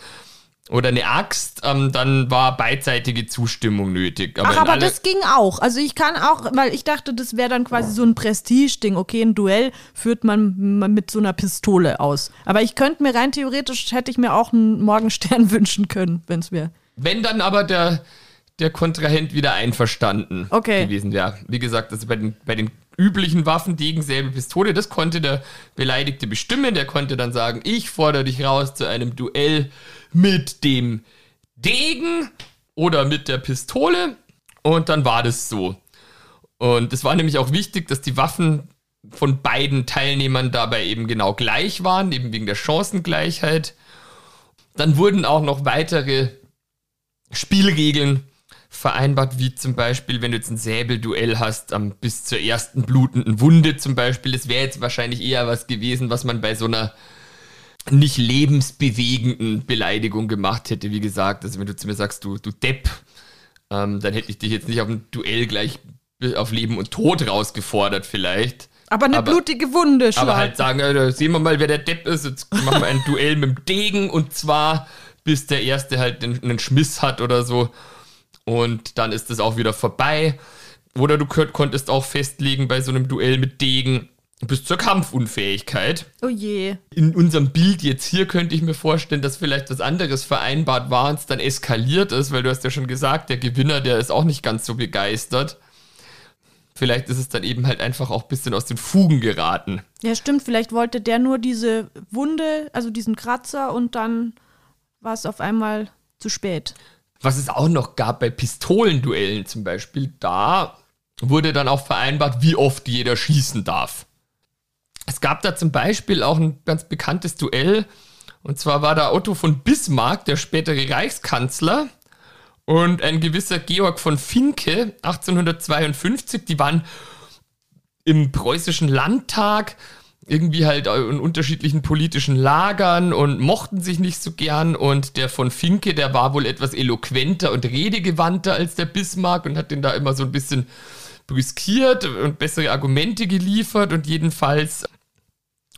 oder eine Axt, ähm, dann war beidseitige Zustimmung nötig. Aber Ach, aber das ging auch. Also ich kann auch, weil ich dachte, das wäre dann quasi so ein Prestige-Ding. Okay, ein Duell führt man mit so einer Pistole aus. Aber ich könnte mir rein theoretisch, hätte ich mir auch einen Morgenstern wünschen können, wenn es wäre. Wenn dann aber der, der Kontrahent wieder einverstanden okay. gewesen wäre. Wie gesagt, also bei den, bei den üblichen Waffen, Degen, Säbel, Pistole, das konnte der Beleidigte bestimmen. Der konnte dann sagen, ich fordere dich raus zu einem Duell mit dem Degen oder mit der Pistole. Und dann war das so. Und es war nämlich auch wichtig, dass die Waffen von beiden Teilnehmern dabei eben genau gleich waren, eben wegen der Chancengleichheit. Dann wurden auch noch weitere Spielregeln vereinbart, wie zum Beispiel, wenn du jetzt ein Säbelduell hast, um, bis zur ersten blutenden Wunde zum Beispiel. Das wäre jetzt wahrscheinlich eher was gewesen, was man bei so einer nicht lebensbewegenden Beleidigung gemacht hätte, wie gesagt. Also wenn du zu mir sagst, du, du Depp, ähm, dann hätte ich dich jetzt nicht auf ein Duell gleich auf Leben und Tod rausgefordert vielleicht. Aber eine aber, blutige Wunde schon. Aber halt sagen, äh, sehen wir mal, wer der Depp ist. Jetzt machen wir ein Duell mit dem Degen und zwar bis der Erste halt einen, einen Schmiss hat oder so. Und dann ist es auch wieder vorbei. Oder du konntest auch festlegen bei so einem Duell mit Degen bis zur Kampfunfähigkeit. Oh je. In unserem Bild jetzt hier könnte ich mir vorstellen, dass vielleicht was anderes vereinbart war und es dann eskaliert ist, weil du hast ja schon gesagt, der Gewinner, der ist auch nicht ganz so begeistert. Vielleicht ist es dann eben halt einfach auch ein bisschen aus den Fugen geraten. Ja, stimmt. Vielleicht wollte der nur diese Wunde, also diesen Kratzer und dann war es auf einmal zu spät. Was es auch noch gab bei Pistolenduellen zum Beispiel, da wurde dann auch vereinbart, wie oft jeder schießen darf. Es gab da zum Beispiel auch ein ganz bekanntes Duell. Und zwar war da Otto von Bismarck, der spätere Reichskanzler, und ein gewisser Georg von Finke 1852. Die waren im preußischen Landtag irgendwie halt in unterschiedlichen politischen Lagern und mochten sich nicht so gern. Und der von Finke, der war wohl etwas eloquenter und redegewandter als der Bismarck und hat den da immer so ein bisschen brüskiert und bessere Argumente geliefert. Und jedenfalls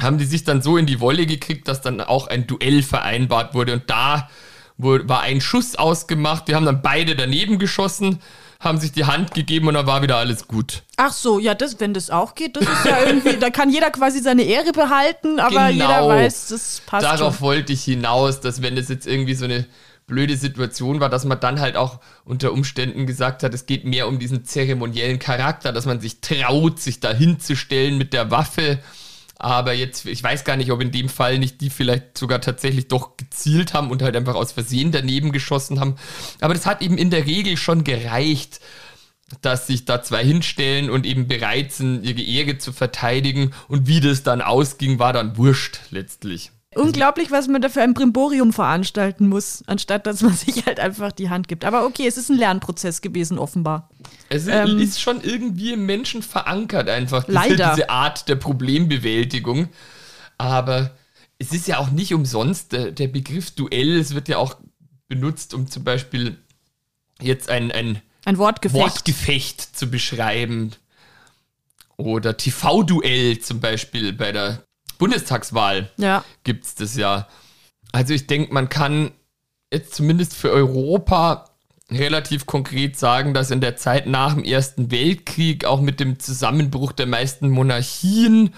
haben die sich dann so in die Wolle gekriegt, dass dann auch ein Duell vereinbart wurde. Und da war ein Schuss ausgemacht. Die haben dann beide daneben geschossen haben sich die Hand gegeben und dann war wieder alles gut. Ach so, ja, das, wenn das auch geht, das ist ja irgendwie, da kann jeder quasi seine Ehre behalten, aber genau. jeder weiß, das passt. Darauf schon. wollte ich hinaus, dass wenn das jetzt irgendwie so eine blöde Situation war, dass man dann halt auch unter Umständen gesagt hat, es geht mehr um diesen zeremoniellen Charakter, dass man sich traut, sich da hinzustellen mit der Waffe aber jetzt, ich weiß gar nicht, ob in dem Fall nicht die vielleicht sogar tatsächlich doch gezielt haben und halt einfach aus Versehen daneben geschossen haben. Aber das hat eben in der Regel schon gereicht, dass sich da zwei hinstellen und eben bereit sind, ihre Ehre zu verteidigen. Und wie das dann ausging, war dann wurscht letztlich. Unglaublich, was man da für ein Brimborium veranstalten muss, anstatt dass man sich halt einfach die Hand gibt. Aber okay, es ist ein Lernprozess gewesen, offenbar. Es ähm, ist schon irgendwie im Menschen verankert, einfach diese, leider. diese Art der Problembewältigung. Aber es ist ja auch nicht umsonst der, der Begriff Duell. Es wird ja auch benutzt, um zum Beispiel jetzt ein, ein, ein Wortgefecht. Wortgefecht zu beschreiben. Oder TV-Duell zum Beispiel bei der Bundestagswahl ja. gibt es das ja. Also ich denke, man kann jetzt zumindest für Europa relativ konkret sagen, dass in der Zeit nach dem Ersten Weltkrieg auch mit dem Zusammenbruch der meisten Monarchien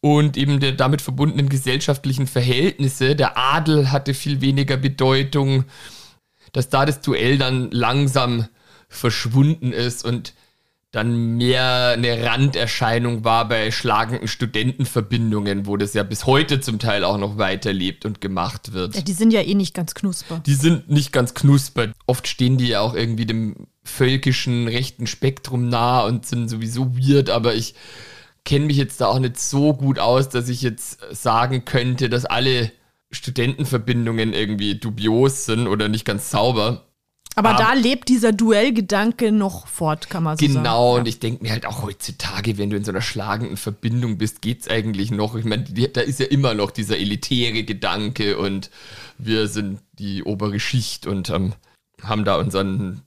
und eben der damit verbundenen gesellschaftlichen Verhältnisse, der Adel hatte viel weniger Bedeutung, dass da das Duell dann langsam verschwunden ist und dann mehr eine Randerscheinung war bei schlagenden Studentenverbindungen, wo das ja bis heute zum Teil auch noch weiterlebt und gemacht wird. Ja, die sind ja eh nicht ganz knusper. Die sind nicht ganz knusper. Oft stehen die ja auch irgendwie dem völkischen rechten Spektrum nah und sind sowieso weird, aber ich kenne mich jetzt da auch nicht so gut aus, dass ich jetzt sagen könnte, dass alle Studentenverbindungen irgendwie dubios sind oder nicht ganz sauber. Aber, Aber da lebt dieser Duellgedanke noch fort, kann man so genau, sagen. Genau, und ich denke mir halt auch heutzutage, wenn du in so einer schlagenden Verbindung bist, geht's eigentlich noch. Ich meine, da ist ja immer noch dieser elitäre Gedanke und wir sind die obere Schicht und ähm, haben da unseren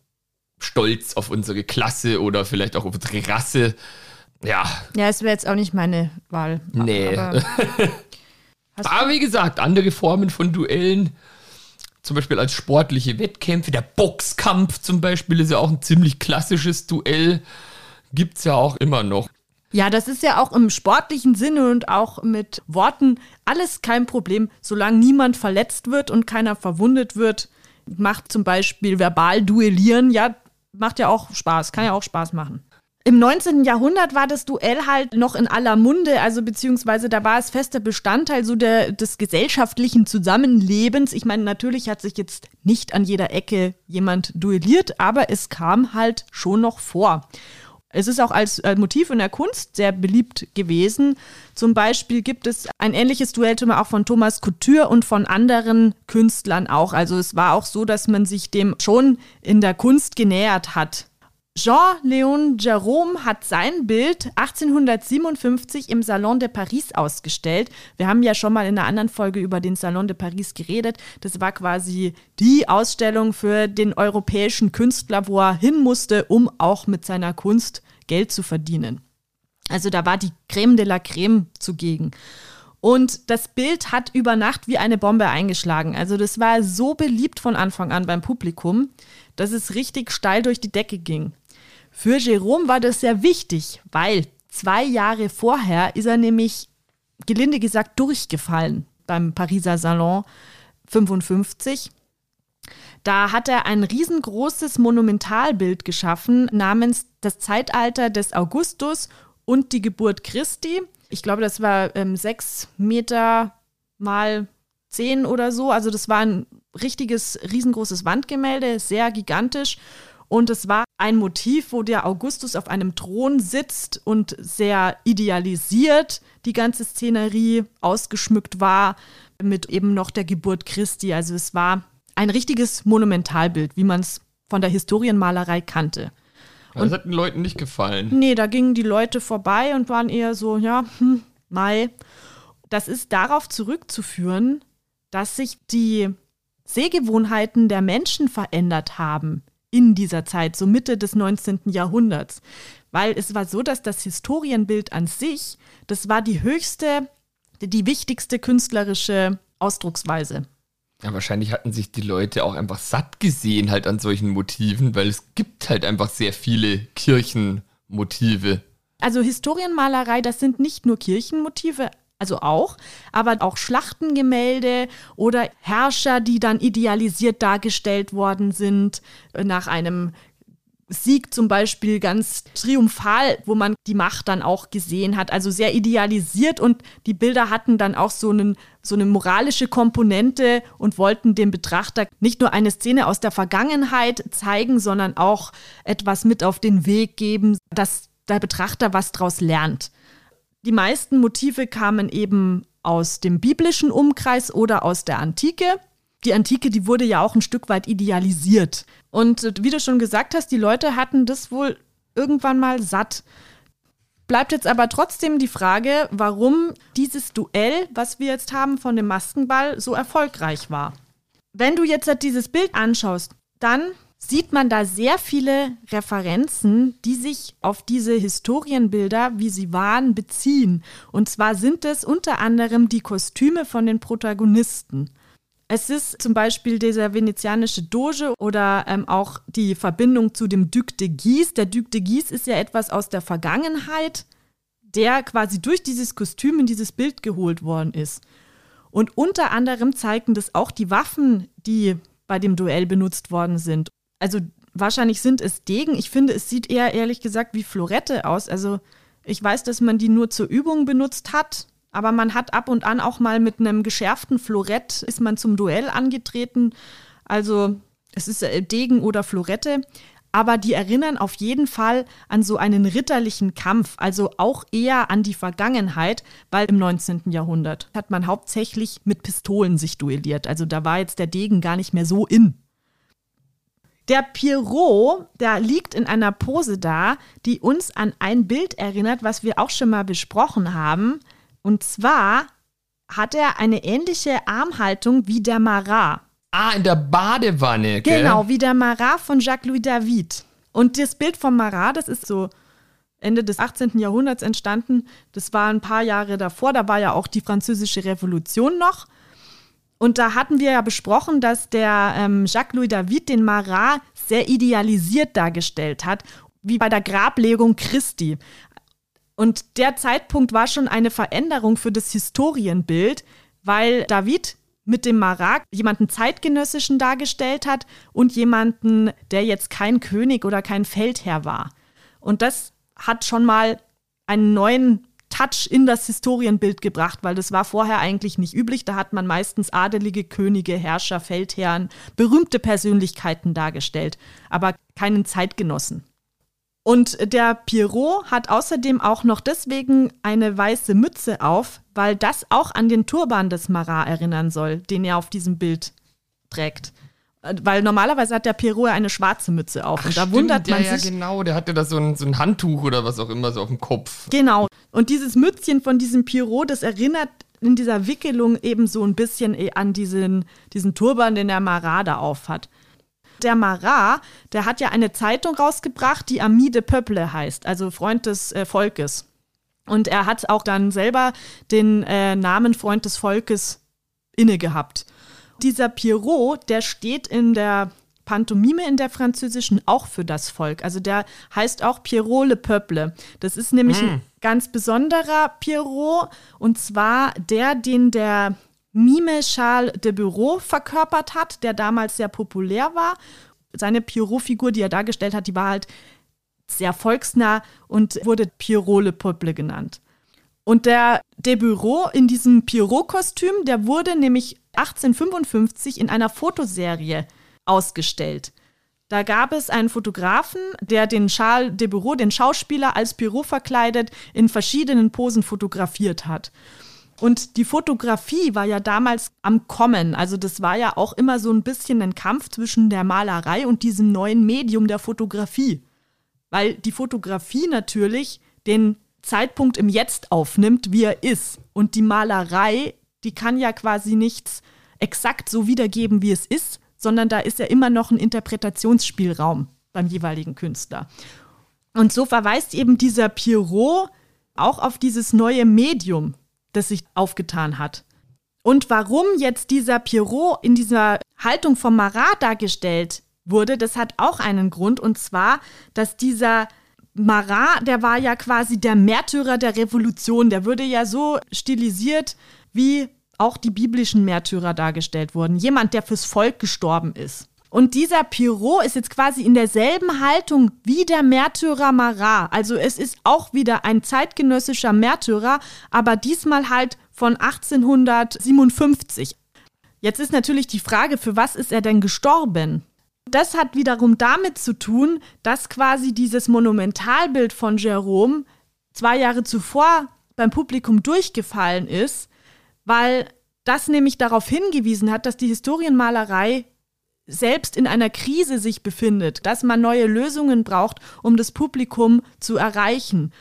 Stolz auf unsere Klasse oder vielleicht auch auf unsere Rasse. Ja. Ja, es wäre jetzt auch nicht meine Wahl. Nee. Aber, Aber wie gesagt, andere Formen von Duellen zum Beispiel als sportliche Wettkämpfe. Der Boxkampf zum Beispiel ist ja auch ein ziemlich klassisches Duell. Gibt es ja auch immer noch. Ja, das ist ja auch im sportlichen Sinne und auch mit Worten alles kein Problem, solange niemand verletzt wird und keiner verwundet wird. Macht zum Beispiel verbal duellieren, ja, macht ja auch Spaß, kann ja auch Spaß machen. Im 19. Jahrhundert war das Duell halt noch in aller Munde, also beziehungsweise da war es fester Bestandteil so der, des gesellschaftlichen Zusammenlebens. Ich meine, natürlich hat sich jetzt nicht an jeder Ecke jemand duelliert, aber es kam halt schon noch vor. Es ist auch als äh, Motiv in der Kunst sehr beliebt gewesen. Zum Beispiel gibt es ein ähnliches Duell auch von Thomas Couture und von anderen Künstlern auch. Also es war auch so, dass man sich dem schon in der Kunst genähert hat. Jean-Léon Jerome hat sein Bild 1857 im Salon de Paris ausgestellt. Wir haben ja schon mal in einer anderen Folge über den Salon de Paris geredet. Das war quasi die Ausstellung für den europäischen Künstler, wo er hin musste, um auch mit seiner Kunst Geld zu verdienen. Also da war die Creme de la Creme zugegen. Und das Bild hat über Nacht wie eine Bombe eingeschlagen. Also das war so beliebt von Anfang an beim Publikum, dass es richtig steil durch die Decke ging. Für Jerome war das sehr wichtig, weil zwei Jahre vorher ist er nämlich, gelinde gesagt, durchgefallen beim Pariser Salon 55. Da hat er ein riesengroßes Monumentalbild geschaffen namens Das Zeitalter des Augustus und die Geburt Christi. Ich glaube, das war ähm, sechs Meter mal zehn oder so. Also das war ein richtiges, riesengroßes Wandgemälde, sehr gigantisch. Und es war ein Motiv, wo der Augustus auf einem Thron sitzt und sehr idealisiert die ganze Szenerie ausgeschmückt war mit eben noch der Geburt Christi. Also es war ein richtiges Monumentalbild, wie man es von der Historienmalerei kannte. Und das hat den Leuten nicht gefallen. Nee, da gingen die Leute vorbei und waren eher so, ja, hm, Mai. Das ist darauf zurückzuführen, dass sich die Sehgewohnheiten der Menschen verändert haben in dieser Zeit, so Mitte des 19. Jahrhunderts. Weil es war so, dass das Historienbild an sich, das war die höchste, die wichtigste künstlerische Ausdrucksweise. Ja, wahrscheinlich hatten sich die Leute auch einfach satt gesehen halt an solchen Motiven, weil es gibt halt einfach sehr viele Kirchenmotive. Also Historienmalerei, das sind nicht nur Kirchenmotive, also auch, aber auch Schlachtengemälde oder Herrscher, die dann idealisiert dargestellt worden sind, äh, nach einem Sieg zum Beispiel ganz triumphal, wo man die Macht dann auch gesehen hat, also sehr idealisiert und die Bilder hatten dann auch so, einen, so eine moralische Komponente und wollten dem Betrachter nicht nur eine Szene aus der Vergangenheit zeigen, sondern auch etwas mit auf den Weg geben, dass der Betrachter was daraus lernt. Die meisten Motive kamen eben aus dem biblischen Umkreis oder aus der Antike. Die Antike, die wurde ja auch ein Stück weit idealisiert. Und wie du schon gesagt hast, die Leute hatten das wohl irgendwann mal satt. Bleibt jetzt aber trotzdem die Frage, warum dieses Duell, was wir jetzt haben von dem Maskenball, so erfolgreich war. Wenn du jetzt dieses Bild anschaust, dann sieht man da sehr viele Referenzen, die sich auf diese Historienbilder, wie sie waren, beziehen. Und zwar sind es unter anderem die Kostüme von den Protagonisten. Es ist zum Beispiel dieser venezianische Doge oder ähm, auch die Verbindung zu dem Duc de Guise. Der Duc de Guise ist ja etwas aus der Vergangenheit, der quasi durch dieses Kostüm in dieses Bild geholt worden ist. Und unter anderem zeigen das auch die Waffen, die bei dem Duell benutzt worden sind also wahrscheinlich sind es Degen. Ich finde, es sieht eher ehrlich gesagt wie Florette aus. Also ich weiß, dass man die nur zur Übung benutzt hat, aber man hat ab und an auch mal mit einem geschärften Florett ist man zum Duell angetreten. Also es ist äh, Degen oder Florette. Aber die erinnern auf jeden Fall an so einen ritterlichen Kampf, also auch eher an die Vergangenheit, weil im 19. Jahrhundert hat man hauptsächlich mit Pistolen sich duelliert. Also da war jetzt der Degen gar nicht mehr so in. Der Pierrot, der liegt in einer Pose da, die uns an ein Bild erinnert, was wir auch schon mal besprochen haben. Und zwar hat er eine ähnliche Armhaltung wie der Marat. Ah, in der Badewanne, gell? Genau, wie der Marat von Jacques-Louis David. Und das Bild vom Marat, das ist so Ende des 18. Jahrhunderts entstanden. Das war ein paar Jahre davor, da war ja auch die Französische Revolution noch. Und da hatten wir ja besprochen, dass der ähm, Jacques-Louis David den Marat sehr idealisiert dargestellt hat, wie bei der Grablegung Christi. Und der Zeitpunkt war schon eine Veränderung für das Historienbild, weil David mit dem Marat jemanden zeitgenössischen dargestellt hat und jemanden, der jetzt kein König oder kein Feldherr war. Und das hat schon mal einen neuen Touch in das Historienbild gebracht, weil das war vorher eigentlich nicht üblich. Da hat man meistens adelige Könige, Herrscher, Feldherren, berühmte Persönlichkeiten dargestellt, aber keinen Zeitgenossen. Und der Pierrot hat außerdem auch noch deswegen eine weiße Mütze auf, weil das auch an den Turban des Marat erinnern soll, den er auf diesem Bild trägt. Weil normalerweise hat der Pierrot eine schwarze Mütze auf. Ach, und da stimmt, wundert man ja, sich. Ja, genau, der hatte da so ein, so ein Handtuch oder was auch immer so auf dem Kopf. Genau. Und dieses Mützchen von diesem Pierrot, das erinnert in dieser Wickelung eben so ein bisschen eh an diesen, diesen Turban, den der Marat da auf hat. Der Marat, der hat ja eine Zeitung rausgebracht, die Ami de Peuple heißt, also Freund des äh, Volkes. Und er hat auch dann selber den äh, Namen Freund des Volkes inne gehabt. Dieser Pierrot, der steht in der Pantomime in der französischen auch für das Volk. Also der heißt auch Pierrot le Peuple. Das ist nämlich ein ganz besonderer Pierrot und zwar der, den der Mime Charles de Bureau verkörpert hat, der damals sehr populär war. Seine Pierrot-Figur, die er dargestellt hat, die war halt sehr volksnah und wurde Pierrot le Peuple genannt. Und der de Bureau in diesem Pierrot-Kostüm, der wurde nämlich 1855 in einer Fotoserie ausgestellt. Da gab es einen Fotografen, der den Charles de Bureau, den Schauspieler, als Pierrot verkleidet in verschiedenen Posen fotografiert hat. Und die Fotografie war ja damals am Kommen. Also das war ja auch immer so ein bisschen ein Kampf zwischen der Malerei und diesem neuen Medium der Fotografie. Weil die Fotografie natürlich den Zeitpunkt im Jetzt aufnimmt, wie er ist. Und die Malerei, die kann ja quasi nichts exakt so wiedergeben, wie es ist, sondern da ist ja immer noch ein Interpretationsspielraum beim jeweiligen Künstler. Und so verweist eben dieser Pierrot auch auf dieses neue Medium, das sich aufgetan hat. Und warum jetzt dieser Pierrot in dieser Haltung vom Marat dargestellt wurde, das hat auch einen Grund. Und zwar, dass dieser Marat, der war ja quasi der Märtyrer der Revolution. Der würde ja so stilisiert, wie auch die biblischen Märtyrer dargestellt wurden. Jemand, der fürs Volk gestorben ist. Und dieser Pirot ist jetzt quasi in derselben Haltung wie der Märtyrer Marat. Also es ist auch wieder ein zeitgenössischer Märtyrer, aber diesmal halt von 1857. Jetzt ist natürlich die Frage, für was ist er denn gestorben? Das hat wiederum damit zu tun, dass quasi dieses Monumentalbild von Jerome zwei Jahre zuvor beim Publikum durchgefallen ist, weil das nämlich darauf hingewiesen hat, dass die Historienmalerei selbst in einer Krise sich befindet, dass man neue Lösungen braucht, um das Publikum zu erreichen.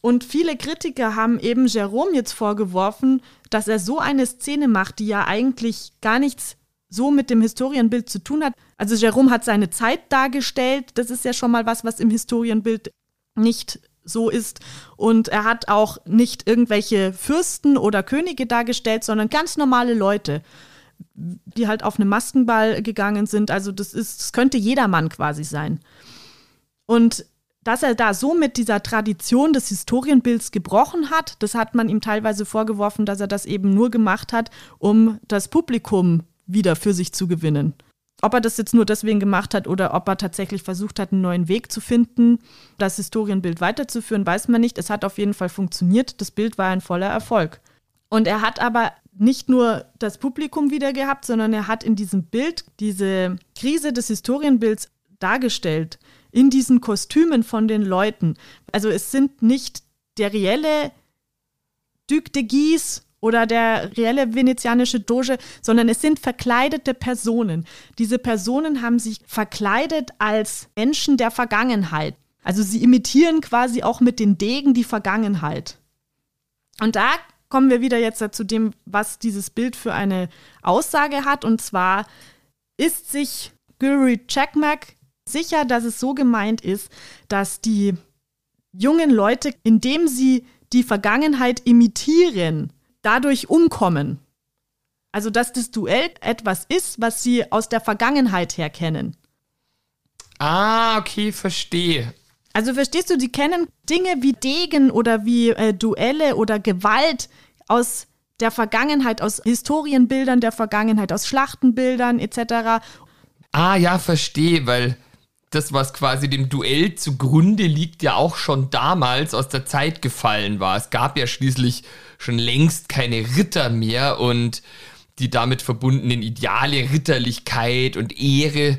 Und viele Kritiker haben eben Jerome jetzt vorgeworfen, dass er so eine Szene macht, die ja eigentlich gar nichts so mit dem Historienbild zu tun hat. Also Jerome hat seine Zeit dargestellt, das ist ja schon mal was, was im Historienbild nicht so ist. Und er hat auch nicht irgendwelche Fürsten oder Könige dargestellt, sondern ganz normale Leute, die halt auf einen Maskenball gegangen sind. Also das ist, das könnte jedermann quasi sein. Und dass er da so mit dieser Tradition des Historienbilds gebrochen hat, das hat man ihm teilweise vorgeworfen, dass er das eben nur gemacht hat, um das Publikum wieder für sich zu gewinnen. Ob er das jetzt nur deswegen gemacht hat oder ob er tatsächlich versucht hat, einen neuen Weg zu finden, das Historienbild weiterzuführen, weiß man nicht. Es hat auf jeden Fall funktioniert. Das Bild war ein voller Erfolg. Und er hat aber nicht nur das Publikum wieder gehabt, sondern er hat in diesem Bild diese Krise des Historienbilds dargestellt, in diesen Kostümen von den Leuten. Also es sind nicht der reelle Duc de Guise oder der reelle venezianische Doge, sondern es sind verkleidete Personen. Diese Personen haben sich verkleidet als Menschen der Vergangenheit. Also sie imitieren quasi auch mit den Degen die Vergangenheit. Und da kommen wir wieder jetzt zu dem, was dieses Bild für eine Aussage hat. Und zwar ist sich Guri Checkmack sicher, dass es so gemeint ist, dass die jungen Leute, indem sie die Vergangenheit imitieren, dadurch umkommen. Also, dass das Duell etwas ist, was sie aus der Vergangenheit her kennen. Ah, okay, verstehe. Also verstehst du, die kennen Dinge wie Degen oder wie äh, Duelle oder Gewalt aus der Vergangenheit, aus Historienbildern der Vergangenheit, aus Schlachtenbildern etc. Ah, ja, verstehe, weil das, was quasi dem Duell zugrunde liegt, ja auch schon damals aus der Zeit gefallen war. Es gab ja schließlich schon längst keine Ritter mehr und die damit verbundenen Ideale, Ritterlichkeit und Ehre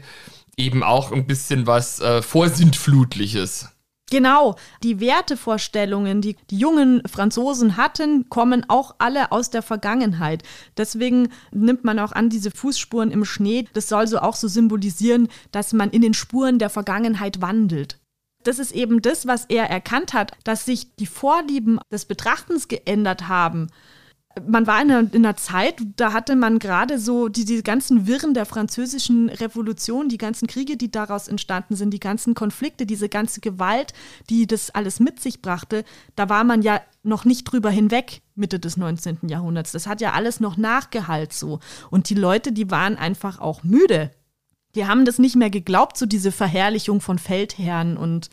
eben auch ein bisschen was äh, Vorsintflutliches. Genau, die Wertevorstellungen, die die jungen Franzosen hatten, kommen auch alle aus der Vergangenheit. Deswegen nimmt man auch an diese Fußspuren im Schnee. Das soll so auch so symbolisieren, dass man in den Spuren der Vergangenheit wandelt. Das ist eben das, was er erkannt hat, dass sich die Vorlieben des Betrachtens geändert haben man war in einer, in einer, Zeit, da hatte man gerade so die, die ganzen Wirren der französischen Revolution, die ganzen Kriege, die daraus entstanden sind, die ganzen Konflikte, diese ganze Gewalt, die das alles mit sich brachte, da war man ja noch nicht drüber hinweg Mitte des 19. Jahrhunderts. Das hat ja alles noch nachgehalt so. Und die Leute, die waren einfach auch müde. Die haben das nicht mehr geglaubt, so diese Verherrlichung von Feldherren und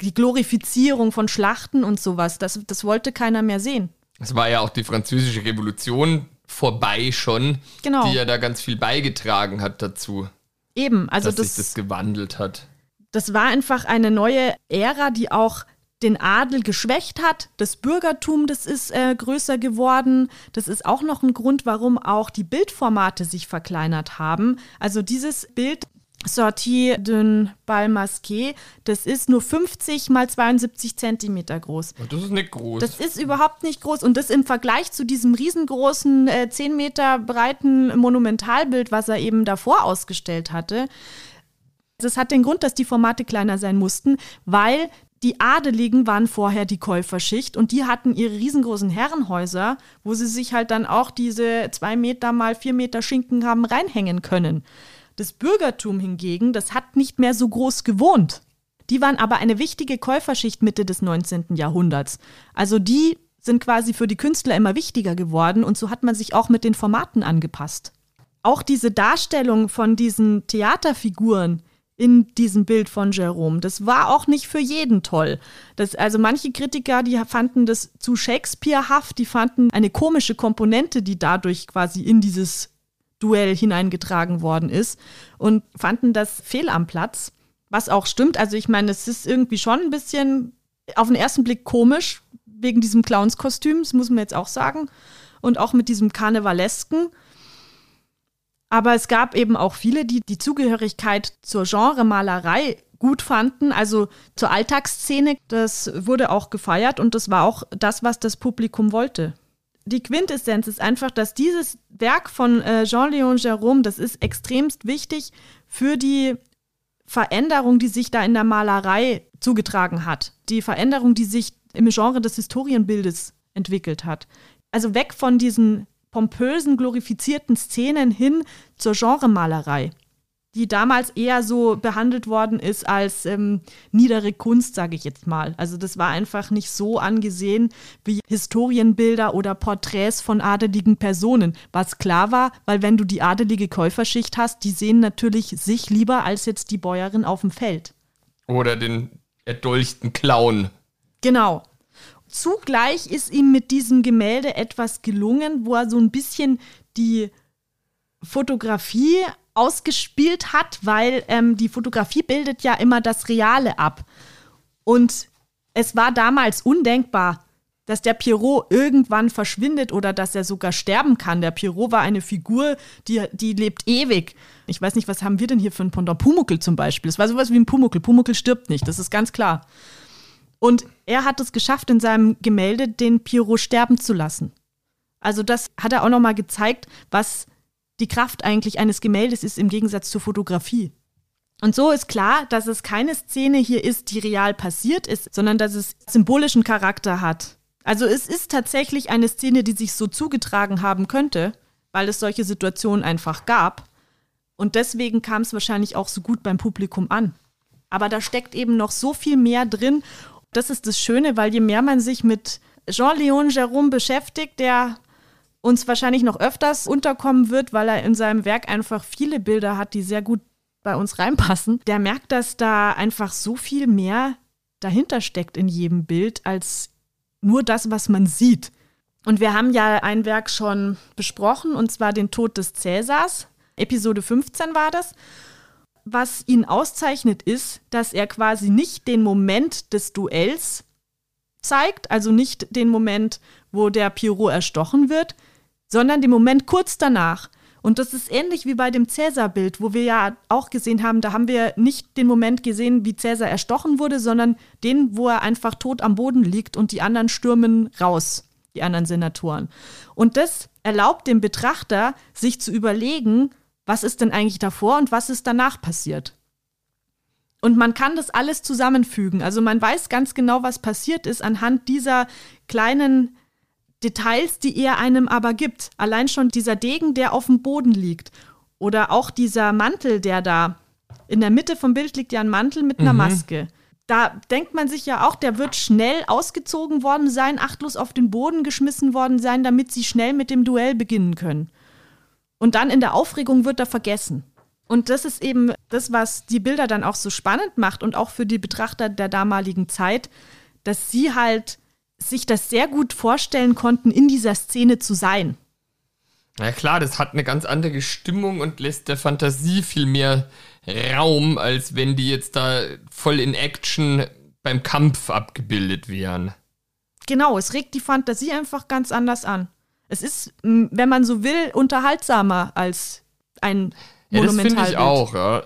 die Glorifizierung von Schlachten und sowas. Das, das wollte keiner mehr sehen. Es war ja auch die französische Revolution vorbei schon, genau. die ja da ganz viel beigetragen hat dazu. Eben, also dass das, sich das gewandelt hat. Das war einfach eine neue Ära, die auch den Adel geschwächt hat. Das Bürgertum, das ist äh, größer geworden. Das ist auch noch ein Grund, warum auch die Bildformate sich verkleinert haben. Also dieses Bild Sortie d'un Bal Masqué, das ist nur 50 mal 72 Zentimeter groß. Das ist nicht groß. Das ist überhaupt nicht groß. Und das im Vergleich zu diesem riesengroßen, äh, 10 Meter breiten Monumentalbild, was er eben davor ausgestellt hatte. Das hat den Grund, dass die Formate kleiner sein mussten, weil die Adeligen waren vorher die Käuferschicht und die hatten ihre riesengroßen Herrenhäuser, wo sie sich halt dann auch diese zwei Meter mal vier Meter Schinken haben reinhängen können. Das Bürgertum hingegen, das hat nicht mehr so groß gewohnt. Die waren aber eine wichtige Käuferschicht Mitte des 19. Jahrhunderts. Also die sind quasi für die Künstler immer wichtiger geworden und so hat man sich auch mit den Formaten angepasst. Auch diese Darstellung von diesen Theaterfiguren in diesem Bild von Jerome, das war auch nicht für jeden toll. Das, also manche Kritiker, die fanden das zu Shakespearehaft, die fanden eine komische Komponente, die dadurch quasi in dieses Duell hineingetragen worden ist und fanden das fehl am Platz. Was auch stimmt. Also ich meine, es ist irgendwie schon ein bisschen auf den ersten Blick komisch, wegen diesem Clownskostüm, das muss man jetzt auch sagen. Und auch mit diesem Karnevalesken. Aber es gab eben auch viele, die die Zugehörigkeit zur Genremalerei gut fanden, also zur Alltagsszene. Das wurde auch gefeiert und das war auch das, was das Publikum wollte die Quintessenz ist einfach, dass dieses Werk von äh, Jean-Léon Gérôme, das ist extremst wichtig für die Veränderung, die sich da in der Malerei zugetragen hat. Die Veränderung, die sich im Genre des Historienbildes entwickelt hat. Also weg von diesen pompösen, glorifizierten Szenen hin zur Genremalerei die damals eher so behandelt worden ist als ähm, niedere Kunst, sage ich jetzt mal. Also das war einfach nicht so angesehen wie Historienbilder oder Porträts von adeligen Personen, was klar war, weil wenn du die adelige Käuferschicht hast, die sehen natürlich sich lieber als jetzt die Bäuerin auf dem Feld. Oder den erdolchten Clown. Genau. Zugleich ist ihm mit diesem Gemälde etwas gelungen, wo er so ein bisschen die Fotografie ausgespielt hat, weil ähm, die Fotografie bildet ja immer das Reale ab. Und es war damals undenkbar, dass der Pierrot irgendwann verschwindet oder dass er sogar sterben kann. Der Pierrot war eine Figur, die, die lebt ewig. Ich weiß nicht, was haben wir denn hier für ein Pendant? Pumuckel zum Beispiel. Es war sowas wie ein Pumuckel. Pumuckel stirbt nicht, das ist ganz klar. Und er hat es geschafft, in seinem Gemälde den Pierrot sterben zu lassen. Also das hat er auch nochmal gezeigt, was die Kraft eigentlich eines Gemäldes ist im Gegensatz zur Fotografie. Und so ist klar, dass es keine Szene hier ist, die real passiert ist, sondern dass es symbolischen Charakter hat. Also es ist tatsächlich eine Szene, die sich so zugetragen haben könnte, weil es solche Situationen einfach gab. Und deswegen kam es wahrscheinlich auch so gut beim Publikum an. Aber da steckt eben noch so viel mehr drin. Das ist das Schöne, weil je mehr man sich mit Jean-Léon Gérôme beschäftigt, der uns wahrscheinlich noch öfters unterkommen wird, weil er in seinem Werk einfach viele Bilder hat, die sehr gut bei uns reinpassen, der merkt, dass da einfach so viel mehr dahinter steckt in jedem Bild als nur das, was man sieht. Und wir haben ja ein Werk schon besprochen, und zwar den Tod des Cäsars. Episode 15 war das. Was ihn auszeichnet, ist, dass er quasi nicht den Moment des Duells zeigt, also nicht den Moment, wo der Pierrot erstochen wird, sondern den Moment kurz danach. Und das ist ähnlich wie bei dem Cäsar-Bild, wo wir ja auch gesehen haben, da haben wir nicht den Moment gesehen, wie Cäsar erstochen wurde, sondern den, wo er einfach tot am Boden liegt und die anderen stürmen raus, die anderen Senatoren. Und das erlaubt dem Betrachter, sich zu überlegen, was ist denn eigentlich davor und was ist danach passiert. Und man kann das alles zusammenfügen. Also man weiß ganz genau, was passiert ist anhand dieser kleinen Details, die er einem aber gibt. Allein schon dieser Degen, der auf dem Boden liegt. Oder auch dieser Mantel, der da in der Mitte vom Bild liegt ja ein Mantel mit einer mhm. Maske. Da denkt man sich ja auch, der wird schnell ausgezogen worden sein, achtlos auf den Boden geschmissen worden sein, damit sie schnell mit dem Duell beginnen können. Und dann in der Aufregung wird er vergessen. Und das ist eben das, was die Bilder dann auch so spannend macht und auch für die Betrachter der damaligen Zeit, dass sie halt sich das sehr gut vorstellen konnten, in dieser Szene zu sein. Ja klar, das hat eine ganz andere Stimmung und lässt der Fantasie viel mehr Raum, als wenn die jetzt da voll in Action beim Kampf abgebildet wären. Genau, es regt die Fantasie einfach ganz anders an. Es ist, wenn man so will, unterhaltsamer als ein ja, das finde ich auch, ja.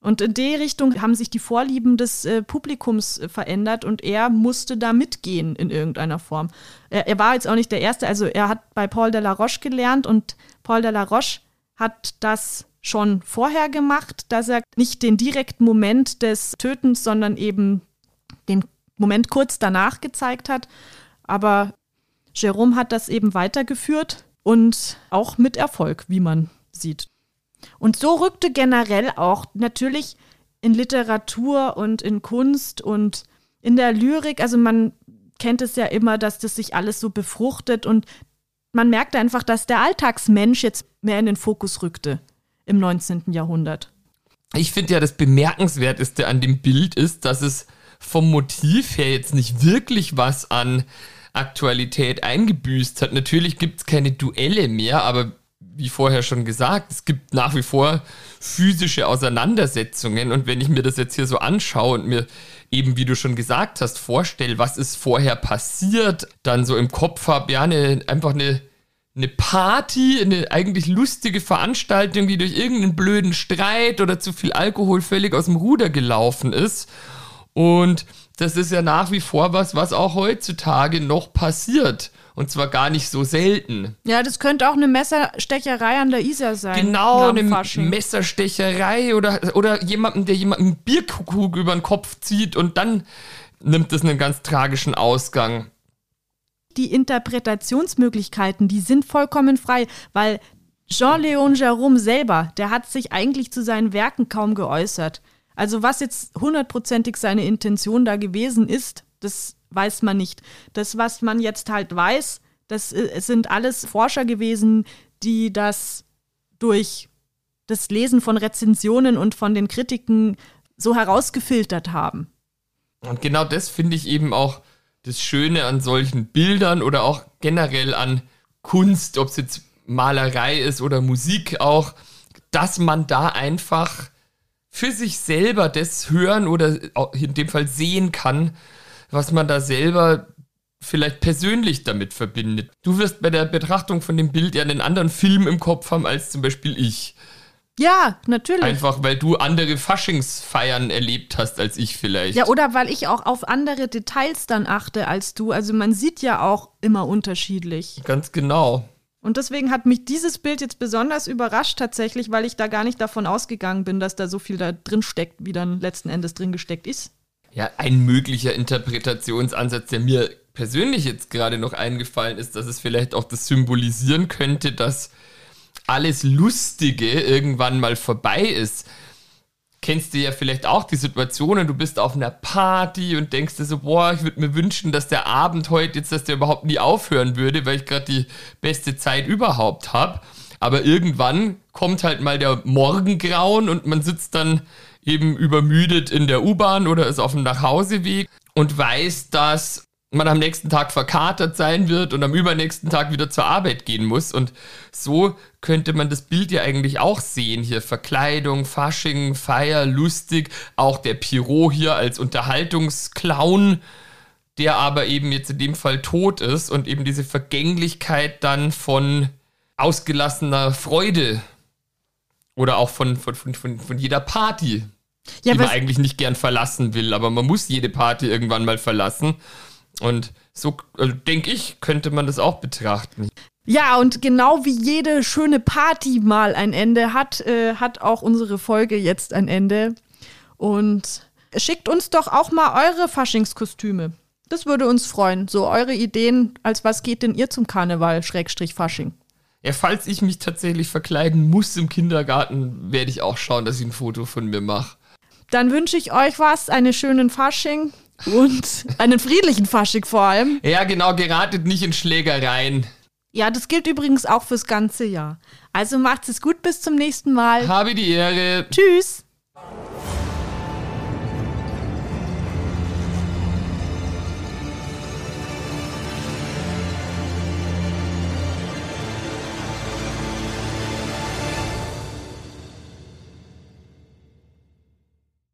Und in die Richtung haben sich die Vorlieben des äh, Publikums äh, verändert und er musste da mitgehen in irgendeiner Form. Er, er, war jetzt auch nicht der Erste, also er hat bei Paul de la Roche gelernt und Paul de la Roche hat das schon vorher gemacht, dass er nicht den direkten Moment des Tötens, sondern eben den Moment kurz danach gezeigt hat. Aber Jerome hat das eben weitergeführt und auch mit Erfolg, wie man sieht. Und so rückte generell auch natürlich in Literatur und in Kunst und in der Lyrik, also man kennt es ja immer, dass das sich alles so befruchtet und man merkt einfach, dass der Alltagsmensch jetzt mehr in den Fokus rückte im 19. Jahrhundert. Ich finde ja, das Bemerkenswerteste an dem Bild ist, dass es vom Motiv her jetzt nicht wirklich was an Aktualität eingebüßt hat. Natürlich gibt es keine Duelle mehr, aber wie vorher schon gesagt, es gibt nach wie vor physische Auseinandersetzungen. Und wenn ich mir das jetzt hier so anschaue und mir eben, wie du schon gesagt hast, vorstelle, was ist vorher passiert, dann so im Kopf habe, ja, eine, einfach eine, eine Party, eine eigentlich lustige Veranstaltung, die durch irgendeinen blöden Streit oder zu viel Alkohol völlig aus dem Ruder gelaufen ist. Und das ist ja nach wie vor was, was auch heutzutage noch passiert. Und zwar gar nicht so selten. Ja, das könnte auch eine Messerstecherei an der Isar sein. Genau, eine Fasching. Messerstecherei oder, oder jemanden, der jemanden Bierkrug über den Kopf zieht und dann nimmt es einen ganz tragischen Ausgang. Die Interpretationsmöglichkeiten, die sind vollkommen frei, weil Jean-Léon Jérôme selber, der hat sich eigentlich zu seinen Werken kaum geäußert. Also was jetzt hundertprozentig seine Intention da gewesen ist, das weiß man nicht. Das, was man jetzt halt weiß, das äh, sind alles Forscher gewesen, die das durch das Lesen von Rezensionen und von den Kritiken so herausgefiltert haben. Und genau das finde ich eben auch das Schöne an solchen Bildern oder auch generell an Kunst, ob es jetzt Malerei ist oder Musik auch, dass man da einfach für sich selber das hören oder in dem Fall sehen kann, was man da selber vielleicht persönlich damit verbindet. Du wirst bei der Betrachtung von dem Bild ja einen anderen Film im Kopf haben als zum Beispiel ich. Ja, natürlich. Einfach weil du andere Faschingsfeiern erlebt hast als ich vielleicht. Ja, oder weil ich auch auf andere Details dann achte als du. Also man sieht ja auch immer unterschiedlich. Ganz genau. Und deswegen hat mich dieses Bild jetzt besonders überrascht tatsächlich, weil ich da gar nicht davon ausgegangen bin, dass da so viel da drin steckt, wie dann letzten Endes drin gesteckt ist. Ja, ein möglicher Interpretationsansatz, der mir persönlich jetzt gerade noch eingefallen ist, dass es vielleicht auch das symbolisieren könnte, dass alles Lustige irgendwann mal vorbei ist. Kennst du ja vielleicht auch die Situationen, du bist auf einer Party und denkst dir so, boah, ich würde mir wünschen, dass der Abend heute jetzt, dass der überhaupt nie aufhören würde, weil ich gerade die beste Zeit überhaupt habe. Aber irgendwann kommt halt mal der Morgengrauen und man sitzt dann eben übermüdet in der U-Bahn oder ist auf dem Nachhauseweg und weiß, dass man am nächsten Tag verkatert sein wird und am übernächsten Tag wieder zur Arbeit gehen muss. Und so könnte man das Bild ja eigentlich auch sehen. Hier Verkleidung, Fasching, Feier, lustig. Auch der Pirot hier als Unterhaltungsclown, der aber eben jetzt in dem Fall tot ist und eben diese Vergänglichkeit dann von ausgelassener Freude oder auch von, von, von, von jeder Party, Ja, die man eigentlich nicht gern verlassen will, aber man muss jede Party irgendwann mal verlassen. Und so also denke ich, könnte man das auch betrachten. Ja, und genau wie jede schöne Party mal ein Ende hat, äh, hat auch unsere Folge jetzt ein Ende. Und schickt uns doch auch mal eure Faschingskostüme. Das würde uns freuen. So eure Ideen, als was geht denn ihr zum Karneval, Schrägstrich Fasching? Ja, falls ich mich tatsächlich verkleiden muss im Kindergarten, werde ich auch schauen, dass ich ein Foto von mir mache. Dann wünsche ich euch was, einen schönen Fasching und einen friedlichen Fasching vor allem. Ja, genau, geratet nicht in Schlägereien. Ja, das gilt übrigens auch fürs ganze Jahr. Also macht's es gut, bis zum nächsten Mal. Habe die Ehre. Tschüss.